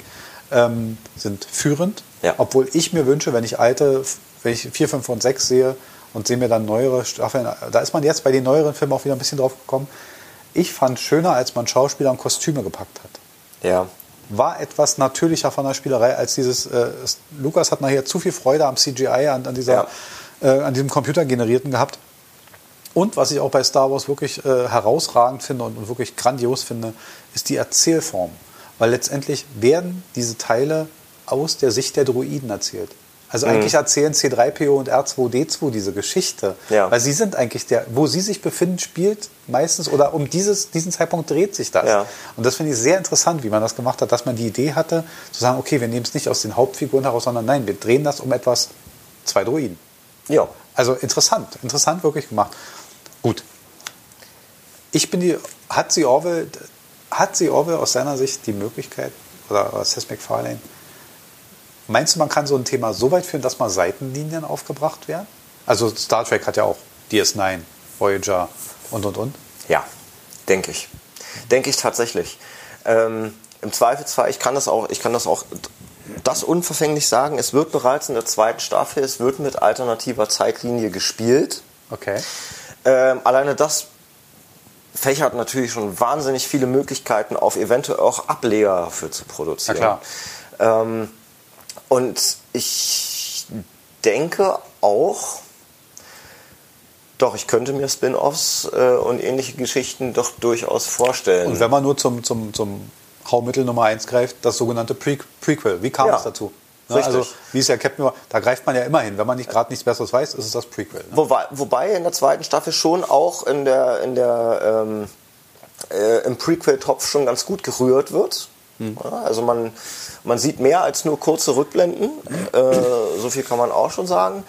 ähm, sind führend. Ja. Obwohl ich mir wünsche, wenn ich alte, wenn ich 4, 5 und 6 sehe und sehe mir dann neuere Staffeln, da ist man jetzt bei den neueren Filmen auch wieder ein bisschen drauf gekommen. Ich fand schöner, als man Schauspieler und Kostüme gepackt hat. Ja. War etwas natürlicher von der Spielerei als dieses. Äh, Lukas hat nachher zu viel Freude am CGI, an, an, dieser, äh, an diesem computergenerierten gehabt. Und was ich auch bei Star Wars wirklich äh, herausragend finde und, und wirklich grandios finde, ist die Erzählform. Weil letztendlich werden diese Teile aus der Sicht der Druiden erzählt. Also eigentlich erzählen C3PO und R2D2 diese Geschichte. Ja. Weil sie sind eigentlich der, wo sie sich befinden, spielt meistens oder um dieses, diesen Zeitpunkt dreht sich das. Ja. Und das finde ich sehr interessant, wie man das gemacht hat, dass man die Idee hatte, zu sagen, okay, wir nehmen es nicht aus den Hauptfiguren heraus, sondern nein, wir drehen das um etwas, zwei Druiden. Ja. Also interessant, interessant wirklich gemacht. Gut. Ich bin die, hat sie Orwell, hat sie Orwell aus seiner Sicht die Möglichkeit, oder, oder Seth MacFarlane, meinst du, man kann so ein Thema so weit führen, dass mal Seitenlinien aufgebracht werden? Also Star Trek hat ja auch DS9, Voyager und und und. Ja, denke ich. Denke ich tatsächlich. Ähm, Im Zweifelsfall, ich kann das auch, ich kann das auch das unverfänglich sagen, es wird bereits in der zweiten Staffel, es wird mit alternativer Zeitlinie gespielt. Okay. Ähm, alleine das fächert natürlich schon wahnsinnig viele Möglichkeiten auf, eventuell auch Ableger dafür zu produzieren. Na klar. Ähm, und ich denke auch, doch, ich könnte mir Spin-offs äh, und ähnliche Geschichten doch durchaus vorstellen. Und wenn man nur zum, zum, zum Haumittel Nummer 1 greift, das sogenannte Pre Prequel. Wie kam Ja, es dazu? Ne, richtig. Also, wie es ja Captain da greift man ja immer hin. Wenn man nicht gerade nichts Besseres weiß, ist es das Prequel. Ne? Wobei, wobei in der zweiten Staffel schon auch in der, in der, ähm, äh, im Prequel-Topf schon ganz gut gerührt wird. Ja, also man, man sieht mehr als nur kurze Rückblenden. Äh, so viel kann man auch schon sagen.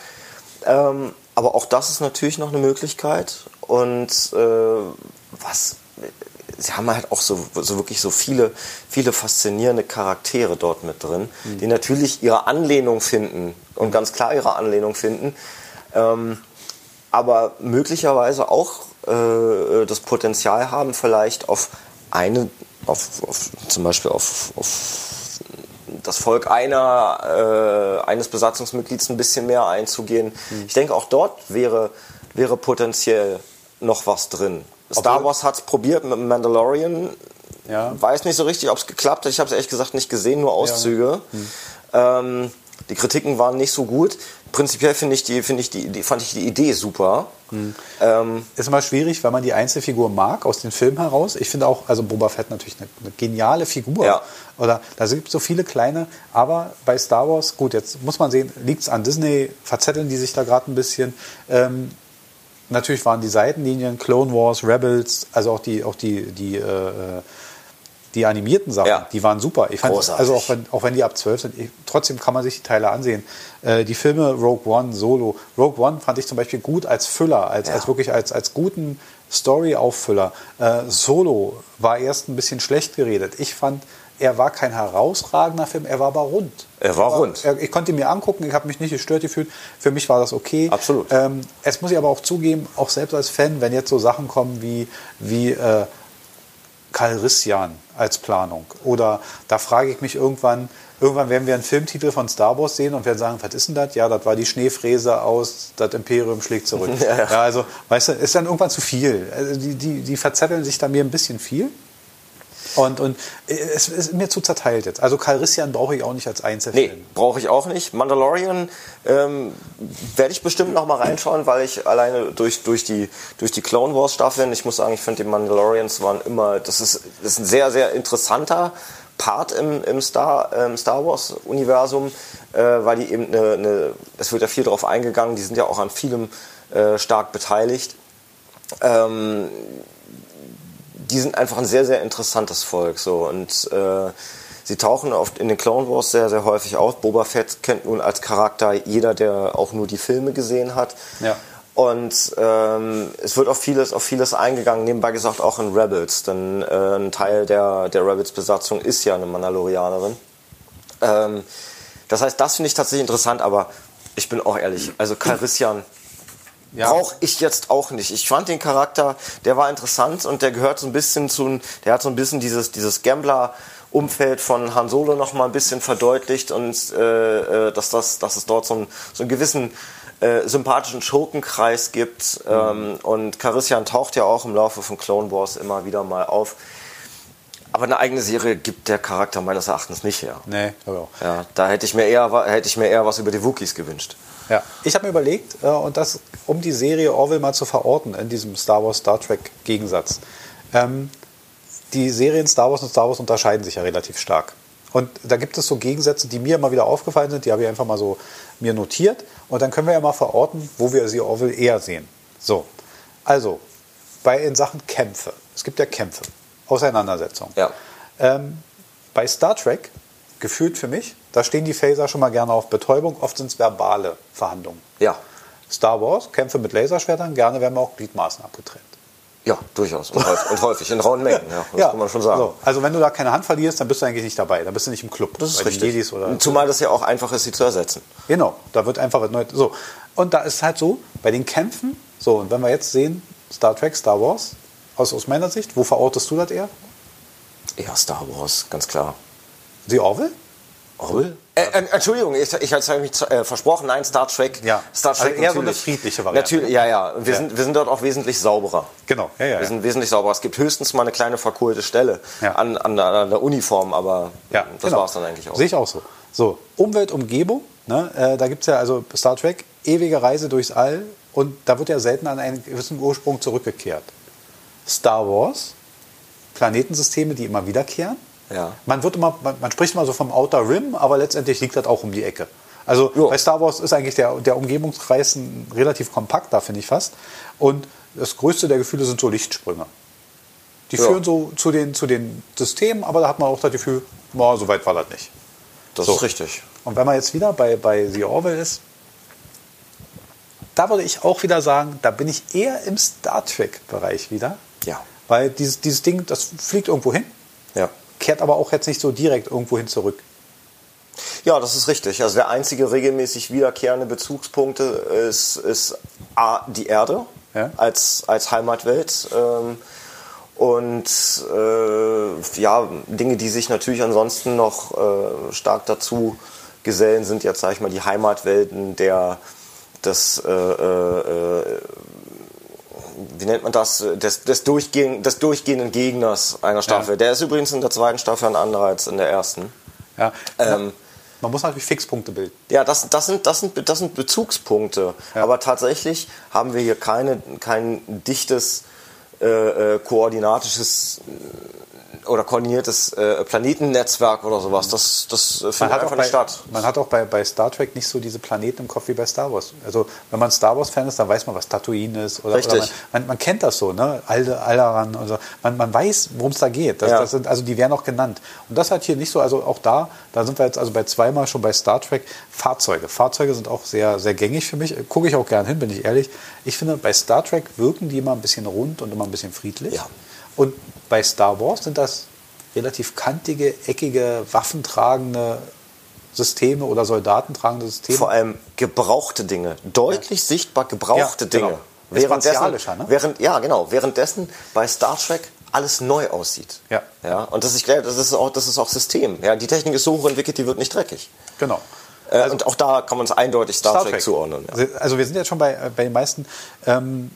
Ähm, aber auch das ist natürlich noch eine Möglichkeit. Und äh, was sie haben halt auch so, so wirklich so viele, viele faszinierende Charaktere dort mit drin, die natürlich ihre Anlehnung finden und ganz klar ihre Anlehnung finden, ähm, aber möglicherweise auch äh, das Potenzial haben, vielleicht auf eine, auf, auf zum Beispiel auf, auf das Volk einer, äh, eines Besatzungsmitglieds ein bisschen mehr einzugehen. Ich denke, auch dort wäre, wäre potenziell noch was drin. Star Obwohl- Wars hat es probiert mit dem Mandalorian. Ja. Weiß nicht so richtig, ob es geklappt hat. Ich habe es ehrlich gesagt nicht gesehen, nur Auszüge. Ähm, die Kritiken waren nicht so gut. Prinzipiell finde ich die, finde ich die, die, fand ich die Idee super. Ähm, Ist immer schwierig, weil man die Einzelfigur mag aus den Filmen heraus. Ich finde auch, also Boba Fett natürlich eine, eine geniale Figur. Ja. Oder da gibt es so viele kleine, aber bei Star Wars, gut, jetzt muss man sehen, liegt es an Disney, verzetteln die sich da gerade ein bisschen. Ähm, natürlich waren die Seitenlinien, Clone Wars, Rebels, also auch die, auch die, die, äh, die animierten Sachen, Ja. die waren super. Ich fand, Großartig. also auch wenn, auch wenn die ab 12 sind, ich, trotzdem kann man sich die Teile ansehen. Äh, die Filme Rogue One, Solo. Rogue One fand ich zum Beispiel gut als Füller, als, Ja. als wirklich als, als guten Story-Auffüller. Äh, Solo war erst ein bisschen schlecht geredet. Ich fand, er war kein herausragender Film, er war aber rund. Er war rund. Ich konnte ihn mir angucken, ich habe mich nicht gestört gefühlt. Für mich war das okay. Absolut. Ähm, es muss ich aber auch zugeben, auch selbst als Fan, wenn jetzt so Sachen kommen wie, wie äh, Calrissian als Planung. Oder da frage ich mich irgendwann, irgendwann werden wir einen Filmtitel von Star Wars sehen und werden sagen, was ist denn das? Ja, das war die Schneefräse aus Das Imperium schlägt zurück. Ja, ja. also, weißt du, ist dann irgendwann zu viel. Also die, die, die verzetteln sich da mir ein bisschen viel. Und, und äh, es ist mir zu zerteilt jetzt. Also Calrissian brauche ich auch nicht als Einzelfilm. Nee, brauche ich auch nicht. Mandalorian ähm, werde ich bestimmt noch mal reinschauen, weil ich alleine durch, durch, die, durch die Clone Wars Staffeln, ich muss sagen, ich finde die Mandalorians waren immer, das ist, das ist ein sehr, sehr interessanter Part im, im Star, ähm, Star Wars Universum, äh, weil die eben eine, eine, es wird ja viel darauf eingegangen, die sind ja auch an vielem äh, stark beteiligt. Ähm, die sind einfach ein sehr, sehr interessantes Volk. So. Und äh, sie tauchen oft in den Clone Wars sehr, sehr häufig auf. Boba Fett kennt nun als Charakter jeder, der auch nur die Filme gesehen hat. Ja. Und ähm, es wird auf vieles, auf vieles eingegangen, nebenbei gesagt auch in Rebels, denn äh, ein Teil der, der Rebels-Besatzung ist ja eine Mandalorianerin. Ähm, das heißt, das finde ich tatsächlich interessant, aber ich bin auch ehrlich, also Calrissian Ja. Brauche ich jetzt auch nicht. Ich fand den Charakter, der war interessant und der gehört so ein bisschen zu, der hat so ein bisschen dieses, dieses Gambler, Umfeld von Han Solo noch mal ein bisschen verdeutlicht und äh, äh, dass, das, dass es dort so, ein, so einen gewissen äh, sympathischen Schurkenkreis gibt. Ähm, und Carissian taucht ja auch im Laufe von Clone Wars immer wieder mal auf. Aber eine eigene Serie gibt der Charakter meines Erachtens nicht her. Nee, aber auch. Ja, da hätte ich mir eher, hätte ich mir eher was über die Wookies gewünscht. Ja, ich habe mir überlegt, äh, und das, um die Serie Orville mal zu verorten in diesem Star Wars Star Trek Gegensatz. Ähm, die Serien Star Wars und Star Wars unterscheiden sich ja relativ stark. Und da gibt es so Gegensätze, die mir immer wieder aufgefallen sind, die habe ich einfach mal so mir notiert. Und dann können wir ja mal verorten, wo wir sie Orville eher sehen. So, also bei in Sachen Kämpfe. Es gibt ja Kämpfe, Auseinandersetzungen. Ja. Ähm, bei Star Trek, gefühlt für mich, da stehen die Phaser schon mal gerne auf Betäubung, oft sind es verbale Verhandlungen. Ja, Star Wars, Kämpfe mit Laserschwertern, gerne werden auch Gliedmaßen abgetrennt. ja, durchaus. Und häufig, und häufig in rauen Mengen. Ja, das kann man schon sagen. So, also wenn du da keine Hand verlierst, dann bist du eigentlich nicht dabei. Dann bist du nicht im Club. Das ist richtig. Zumal das ja auch einfach ist, sie zu ersetzen. Genau, da wird einfach Neues. So. Und da ist halt so, bei den Kämpfen, so, und wenn wir jetzt sehen, Star Trek, Star Wars, aus, aus meiner Sicht, wo verortest du das eher? Ja, Star Wars, ganz klar. Die Orville? Orwell? Äh, äh, Entschuldigung, ich, ich hatte mich äh, versprochen, nein, Star Trek. Ja. Star Also Trek eher so eine friedliche Variante. Natürlich, ja, ja. Wir, Ja. Sind, wir sind dort auch wesentlich sauberer. Genau, ja, ja. Wir ja. sind wesentlich sauberer. Es gibt höchstens mal eine kleine verkohlte Stelle an, an, der- an der Uniform, aber das genau. war es dann eigentlich auch. Sehe ich auch so. So, Umwelt, Umgebung, ne, äh, da gibt es ja also Star Trek, ewige Reise durchs All und da wird ja selten an einen gewissen Ursprung zurückgekehrt. Star Wars, Planetensysteme, die immer wiederkehren. Ja. Man, wird immer, man, man spricht immer so vom Outer Rim, aber letztendlich liegt das auch um die Ecke. Also Jo. bei Star Wars ist eigentlich der, der Umgebungskreis ein relativ kompakt, da finde ich fast. Und das größte der Gefühle sind so Lichtsprünge. Die Ja. führen so zu den, zu den Systemen, aber da hat man auch das Gefühl, boah, so weit war das nicht. Das So. ist richtig. Und wenn man jetzt wieder bei, bei The Orwell ist, da würde ich auch wieder sagen, da bin ich eher im Star Trek-Bereich wieder. Ja. Weil dieses, dieses Ding, das fliegt irgendwo hin, Ja. Kehrt aber auch jetzt nicht so direkt irgendwo hin zurück. Ja, das ist richtig. Also der einzige regelmäßig wiederkehrende Bezugspunkte ist, ist A, die Erde Ja. als, als Heimatwelt. Ähm, und äh, ja, Dinge, die sich natürlich ansonsten noch äh, stark dazu gesellen, sind jetzt, sag ich mal, die Heimatwelten der des, äh, äh, äh, wie nennt man das, des, des, durchgehenden, des durchgehenden Gegners einer Staffel. Ja. Der ist übrigens in der zweiten Staffel ein anderer als in der ersten. Ja. Ähm, man muss natürlich Fixpunkte bilden. Ja, das, das, sind, das, sind, das sind Bezugspunkte. Ja. Aber tatsächlich haben wir hier keine, kein dichtes, äh, äh, koordinatisches äh, oder koordiniertes äh, Planetennetzwerk oder sowas. Das, das äh, Man findet hat, auch einfach bei, nicht statt. man hat auch bei, bei Star Trek nicht so diese Planeten im Kopf wie bei Star Wars. Also wenn man Star Wars-Fan ist, dann weiß man, was Tatooine ist. Oder, Richtig. Oder man, man, man kennt das so, ne? Alde, Alderan und so. Man, man weiß, worum es da geht. Das, Ja. das sind, also die werden auch genannt. Und das hat hier nicht so, also auch da, da sind wir jetzt also bei zweimal schon bei Star Trek, Fahrzeuge. Fahrzeuge sind auch sehr, sehr gängig für mich. Gucke ich auch gern hin, bin ich ehrlich. Ich finde, bei Star Trek wirken die immer ein bisschen rund und immer ein bisschen friedlich. Ja. Und bei Star Wars sind das relativ kantige, eckige, waffentragende Systeme oder soldatentragende Systeme. Vor allem gebrauchte Dinge. Deutlich sichtbar gebrauchte Ja, genau. Dinge. Währenddessen, Martialischer, ne? während, ja, genau. Währenddessen bei Star Trek alles neu aussieht. Ja. Ja, und das, glaube, das ist auch, das ist auch System. Ja, die Technik ist so hochentwickelt, die wird nicht dreckig. Genau. Äh, und auch da kann man es eindeutig Star, Trek, zuordnen. Ja. Also wir sind jetzt schon bei, äh, bei den meisten. Ähm,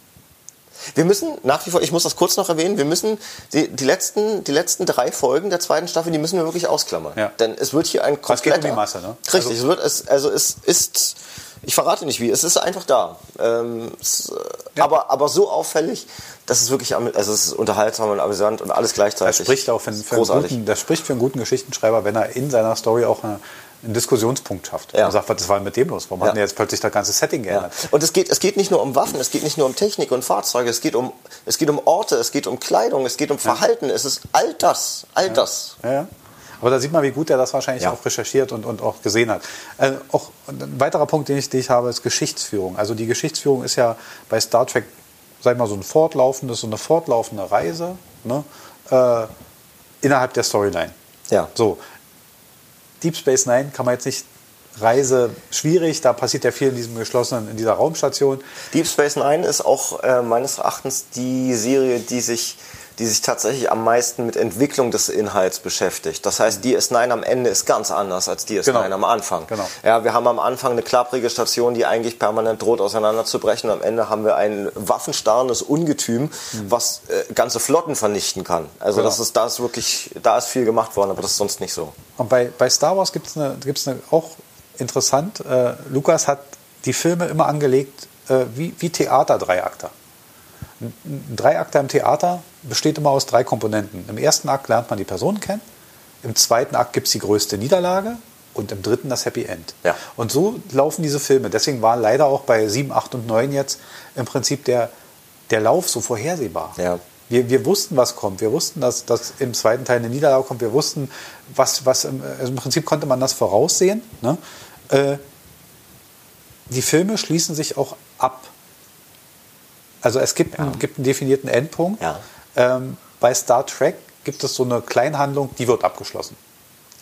Wir müssen nach wie vor, ich muss das kurz noch erwähnen, wir müssen die, die, letzten, die letzten drei Folgen der zweiten Staffel, die müssen wir wirklich ausklammern. Ja. Denn es wird hier ein Es geht um kompletter... die Masse, ne? Richtig, Also- es wird, es, also es ist, ich verrate nicht wie, es ist einfach da. Ähm, es, äh, aber, aber so auffällig, dass es wirklich, also es ist unterhaltsam und amüsant und alles gleichzeitig. das spricht auch für, für einen guten, das spricht für einen guten Geschichtenschreiber, wenn er in seiner Story auch eine, einen Diskussionspunkt schafft. Ja. Und sagt, was war mit dem los? Warum Ja. hat denn jetzt plötzlich das ganze Setting Ja. geändert? Und es geht, es geht nicht nur um Waffen, es geht nicht nur um Technik und Fahrzeuge, es geht um, es geht um Orte, es geht um Kleidung, es geht um Verhalten, es ist all das, all das. Ja, ja. Aber da sieht man, wie gut er das wahrscheinlich Ja. auch recherchiert und, und auch gesehen hat. Äh, auch ein weiterer Punkt, den ich, den ich habe, ist Geschichtsführung. Also die Geschichtsführung ist ja bei Star Trek, sag ich mal, so ein fortlaufendes, so eine fortlaufende Reise ne, äh, innerhalb der Storyline. Ja. So, Deep Space Nine kann man jetzt nicht Reise schwierig. Da passiert ja viel in diesem geschlossenen, in dieser Raumstation. Deep Space Nine ist auch äh, meines Erachtens die Serie, die sich die sich tatsächlich am meisten mit Entwicklung des Inhalts beschäftigt. Das heißt, DS9 am Ende ist ganz anders als DS9 genau. am Anfang. Genau. Ja, wir haben am Anfang eine klapprige Station, die eigentlich permanent droht auseinanderzubrechen. Am Ende haben wir ein waffenstarrendes Ungetüm, mhm. was äh, ganze Flotten vernichten kann. Also genau. das ist, da ist wirklich, da ist viel gemacht worden, aber das ist sonst nicht so. Und bei, bei Star Wars gibt es eine, gibt's eine, auch interessant, äh, Lukas hat die Filme immer angelegt äh, wie, wie Theater-Dreiakter. Ein Dreiakter im Theater besteht immer aus drei Komponenten. Im ersten Akt lernt man die Personen kennen, im zweiten Akt gibt es die größte Niederlage und im dritten das Happy End. Ja. Und so laufen diese Filme. Deswegen war leider auch bei 7, 8 und 9 jetzt im Prinzip der, der Lauf so vorhersehbar. Ja. Wir, wir wussten, was kommt. Wir wussten, dass, dass im zweiten Teil eine Niederlage kommt. Wir wussten, was, was im, also im Prinzip konnte man das voraussehen. Ne? Äh, die Filme schließen sich auch ab. Also es gibt, ja. einen, gibt einen definierten Endpunkt. Ja. Ähm, bei Star Trek gibt es so eine Kleinhandlung, die wird abgeschlossen.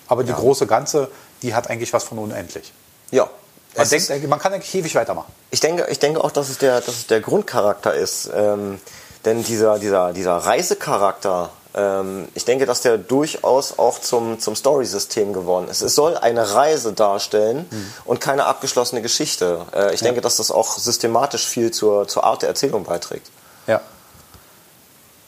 Aber die ja. große Ganze, die hat eigentlich was von unendlich. Ja. Man, denkt, man kann eigentlich ewig weitermachen. Ich denke, ich denke auch, dass es der, dass es der Grundcharakter ist. Ähm, denn dieser, dieser, dieser Reisecharakter, ähm, ich denke, dass der durchaus auch zum, zum Story-System geworden ist. Es soll eine Reise darstellen mhm. und keine abgeschlossene Geschichte. Äh, ich ja. denke, dass das auch systematisch viel zur, zur Art der Erzählung beiträgt. Ja.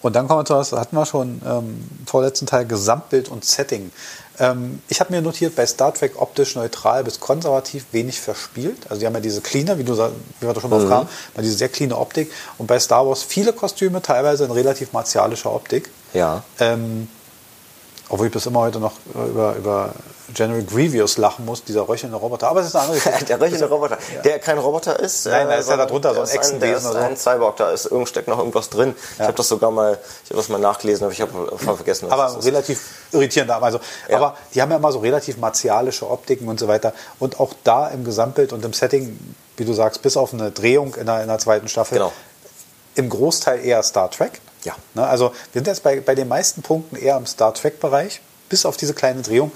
Und dann kommen wir zu was, hatten wir schon ähm, vorletzten Teil, Gesamtbild und Setting. Ähm, ich habe mir notiert, bei Star Trek optisch neutral bis konservativ wenig verspielt. Also die haben ja diese cleaner, wie du wie wir da schon drauf mhm. kamen, diese sehr cleane Optik. Und bei Star Wars viele Kostüme, teilweise in relativ martialischer Optik. Ja. Ähm, obwohl ich bis immer heute noch über, über General Grievous lachen muss, dieser röchelnde Roboter. Aber es ist eine andere Geschichte. der röchelnde Roboter, ja. der kein Roboter ist. Nein, da ist ja darunter so ein Echsenwesen oder so. ein Cyborg, da ist irgend steckt noch irgendwas drin. Ich habe das sogar mal, ich habe das mal nachgelesen, aber ich habe vergessen. Was aber relativ irritierend. Also. Aber die haben ja immer so relativ martialische Optiken und so weiter. Und auch da im Gesamtbild und im Setting, wie du sagst, bis auf eine Drehung in der, in der zweiten Staffel, genau. im Großteil eher Star Trek. Ja. Ne, also wir sind jetzt bei, bei den meisten Punkten eher im Star Trek-Bereich, bis auf diese kleine Drehung.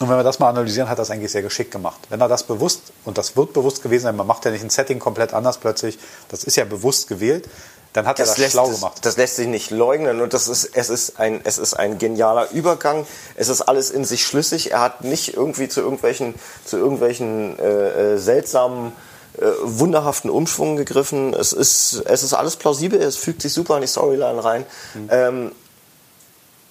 Und wenn wir das mal analysieren, hat das eigentlich sehr geschickt gemacht. Wenn er das bewusst, und das wird bewusst gewesen sein, man macht ja nicht ein Setting komplett anders plötzlich, das ist ja bewusst gewählt, dann hat das er das schlau gemacht. Das, lässt sich nicht leugnen und das ist, es, ist ein, es ist ein genialer Übergang. Es ist alles in sich schlüssig. Er hat nicht irgendwie zu irgendwelchen, zu irgendwelchen äh, äh, seltsamen äh, wunderhaften Umschwung gegriffen. Es ist, es ist alles plausibel, es fügt sich super in die Storyline rein. Mhm. Ähm,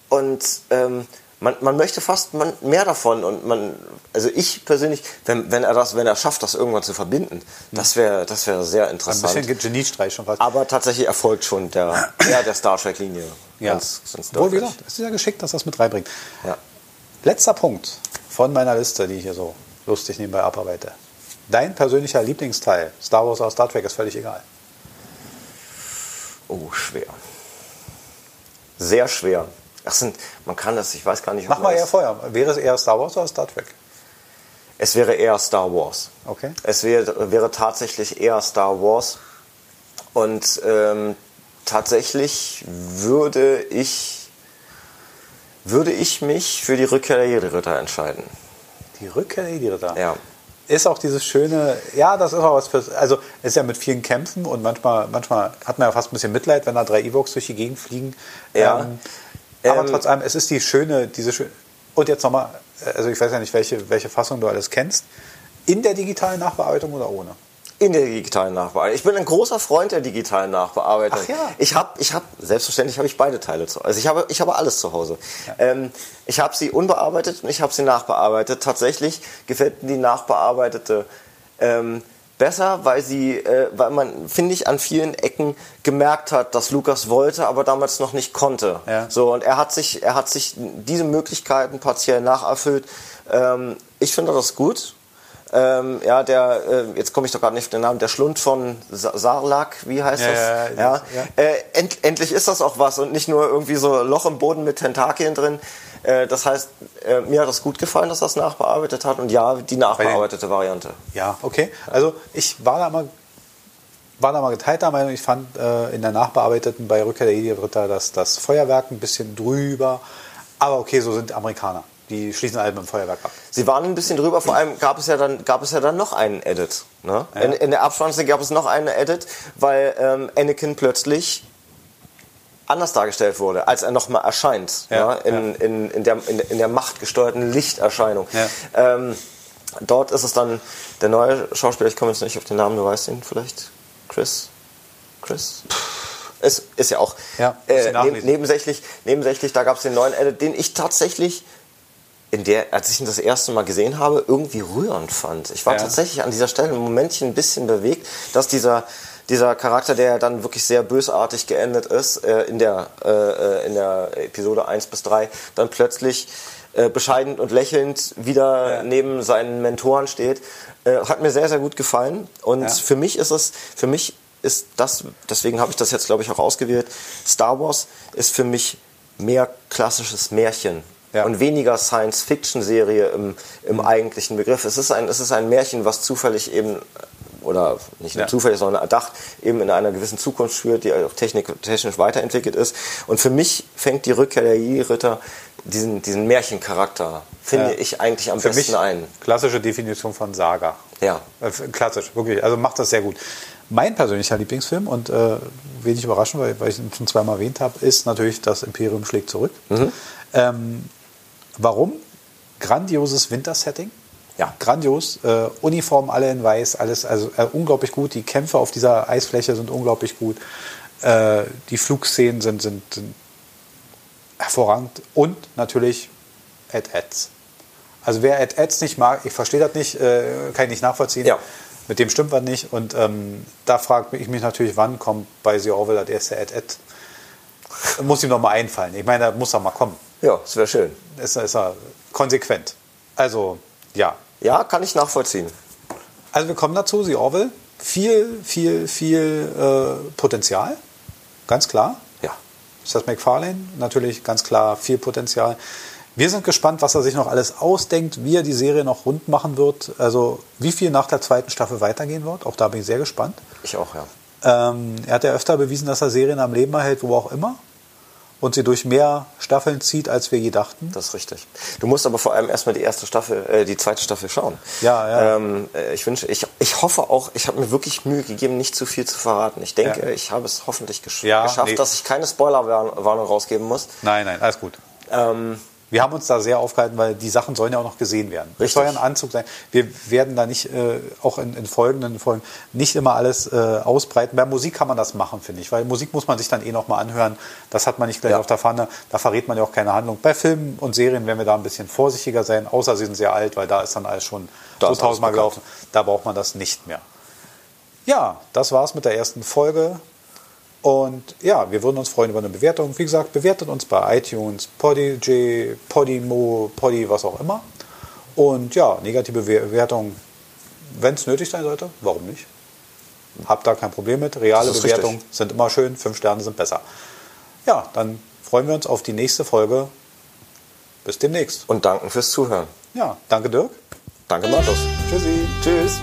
und ähm, man, man möchte fast man, mehr davon und man, also ich persönlich, wenn, wenn er das, wenn er schafft, das irgendwann zu verbinden, das wäre, das wäre sehr interessant. Ein bisschen Geniestreich schon fast. Aber tatsächlich erfolgt schon der, ja, der Star Trek Linie. Ja. Ganz, ganz Wohl gesagt, es ist ja geschickt, dass das mit reinbringt. Ja. Letzter Punkt von meiner Liste, die ich hier so lustig nebenbei abarbeite. Dein persönlicher Lieblingsteil, Star Wars oder Star Trek, ist völlig egal. Oh, schwer. Sehr schwer. Ach, sind, man kann das, ich weiß gar nicht. Mach mal eher vorher. Wäre es eher Star Wars oder Star Trek? Es wäre eher Star Wars. Okay. Es wäre, wäre tatsächlich eher Star Wars. Und ähm, tatsächlich würde ich, würde ich mich für die Rückkehr der Jedi-Ritter entscheiden. Die Rückkehr der Jedi-Ritter? Ja ist auch dieses schöne, ja, das ist auch was für, also ist ja mit vielen Kämpfen und manchmal, manchmal hat man ja fast ein bisschen Mitleid, wenn da drei Evox durch die Gegend fliegen. Ja. Ähm, aber ähm, trotz allem, es ist die schöne, diese schöne, und jetzt nochmal, also ich weiß ja nicht, welche, welche Fassung du alles kennst, in der digitalen Nachbearbeitung oder ohne? In der digitalen Nachbearbeitung. Ich bin ein großer Freund der digitalen Nachbearbeitung. Ach ja. Ich habe, ich hab, selbstverständlich habe ich beide Teile zu Also ich habe, ich habe alles zu Hause. Ja. Ähm, ich habe sie unbearbeitet und ich habe sie nachbearbeitet. Tatsächlich gefällt mir die nachbearbeitete ähm, besser, weil sie, äh, weil man, finde ich, an vielen Ecken gemerkt hat, dass Lukas wollte, aber damals noch nicht konnte. Ja. So, und er hat sich, er hat sich diese Möglichkeiten partiell nacherfüllt. Ähm, ich finde das gut. Ähm, ja, der, äh, jetzt komme ich doch gerade nicht auf den Namen, der Schlund von Sarlak, wie heißt ja, das? Ja, ja, ja. Äh, end, endlich ist das auch was und nicht nur irgendwie so Loch im Boden mit Tentakeln drin. Äh, das heißt, äh, mir hat das gut gefallen, dass das nachbearbeitet hat und ja, die nachbearbeitete Variante. Ja, okay. Also ich war da mal war da mal geteilter Meinung. Ich fand äh, in der nachbearbeiteten bei Rückkehr der Jedi-Ritter das, das Feuerwerk ein bisschen drüber. Aber okay, so sind Amerikaner. die schließen alle mit dem Feuerwerk ab. Sie waren ein bisschen drüber, vor allem gab es ja dann, gab es ja dann noch einen Edit. Ne? Ja. In, in der Abspann gab es noch einen Edit, weil ähm, Anakin plötzlich anders dargestellt wurde, als er nochmal erscheint. Ja, ne? in, In, in, der, in, in der machtgesteuerten Lichterscheinung. Ja. Ähm, dort ist es dann der neue Schauspieler, ich komme jetzt nicht auf den Namen, du weißt ihn vielleicht? Chris? Chris? Ist, ist ja auch Ja, äh, neb, nebensächlich, nebensächlich, da gab es den neuen Edit, den ich tatsächlich in der, als ich ihn das erste Mal gesehen habe, irgendwie rührend fand. Ich war Ja. tatsächlich an dieser Stelle ein Momentchen ein bisschen bewegt, dass dieser, dieser Charakter, der dann wirklich sehr bösartig geendet ist, äh, in, der, äh, äh, in der Episode 1 bis 3, dann plötzlich äh, bescheiden und lächelnd wieder Ja. neben seinen Mentoren steht. Äh, hat mir sehr, sehr gut gefallen. Und Ja. für mich ist es, für mich ist das, deswegen habe ich das jetzt, glaube ich, auch ausgewählt, Star Wars ist für mich mehr klassisches Märchen Ja. und weniger Science-Fiction-Serie im, im eigentlichen Begriff. Es ist, ein, es ist ein Märchen, was zufällig eben, oder nicht nur Ja. zufällig, sondern erdacht, eben in einer gewissen Zukunft führt, die auch technik, technisch weiterentwickelt ist. Und für mich fängt die Rückkehr der Jedi-Ritter diesen, diesen Märchencharakter, finde Ja. ich eigentlich am Für besten mich ein. klassische Definition von Saga. Ja. Äh, Klassisch, wirklich. Also macht das sehr gut. Mein persönlicher Lieblingsfilm und äh, wenig überraschend, weil, weil ich ihn schon zweimal erwähnt habe, ist natürlich das Imperium schlägt zurück. Mhm. Ähm, warum? Grandioses Wintersetting. Ja. Grandios. Äh, Uniformen alle in weiß, alles also äh, unglaublich gut. Die Kämpfe auf dieser Eisfläche sind unglaublich gut. Äh, die Flugszenen sind, sind, sind hervorragend. Und natürlich Ed Eds. Also wer Ed Eds nicht mag, ich verstehe das nicht, äh, kann ich nicht nachvollziehen. Ja. Mit dem stimmt was nicht. Und ähm, da frage ich mich natürlich, wann kommt bei The Orwell das erste Ed? Muss ihm noch mal einfallen. Ich meine, da muss er mal kommen. Ja, das wäre schön. Ist, ist er konsequent. Also, ja. Ja, kann ich nachvollziehen. Also wir kommen dazu, The Orwell. Viel, viel, viel äh, Potenzial. Ganz klar. Ja. Seth MacFarlane, natürlich ganz klar viel Potenzial. Wir sind gespannt, was er sich noch alles ausdenkt, wie er die Serie noch rund machen wird. Also wie viel nach der zweiten Staffel weitergehen wird. Auch da bin ich sehr gespannt. Ich auch, ja. Ähm, er hat ja öfter bewiesen, dass er Serien am Leben erhält, wo auch immer. Und sie durch mehr Staffeln zieht, als wir je dachten. Das ist richtig. Du musst aber vor allem erstmal die erste Staffel, äh, die zweite Staffel schauen. Ja, ja. Ähm, äh, ich wünsche, ich, ich hoffe auch, ich habe mir wirklich Mühe gegeben, nicht zu viel zu verraten. Ich denke, Ja. ich habe es hoffentlich gesch Ja, geschafft, nee. dass ich keine Spoilerwarnung rausgeben muss. Nein, nein, alles gut. Ähm, Wir haben uns da sehr aufgehalten, weil die Sachen sollen ja auch noch gesehen werden. Richtig. soll ja ein Anzug sein. Wir werden da nicht, äh, auch in, in folgenden Folgen, nicht immer alles äh, ausbreiten. Bei Musik kann man das machen, finde ich, weil Musik muss man sich dann eh nochmal anhören. Das hat man nicht gleich Ja. auf der Pfanne. Da verrät man ja auch keine Handlung. Bei Filmen und Serien werden wir da ein bisschen vorsichtiger sein, außer sie sind sehr alt, weil da ist dann alles schon Da so tausendmal gelaufen. Da braucht man das nicht mehr. Ja, das war's mit der ersten Folge. Und ja, wir würden uns freuen über eine Bewertung. Wie gesagt, bewertet uns bei iTunes, Podigy, Podimo, Podi, was auch immer. Und ja, negative Bewertung, wenn es nötig sein sollte, warum nicht? Habt da kein Problem mit. Reale Bewertungen richtig. sind immer schön, fünf Sterne sind besser. Ja, dann freuen wir uns auf die nächste Folge. Bis demnächst. und danken fürs Zuhören. Ja, danke Dirk. Danke, Markus. Tschüssi. Tschüss.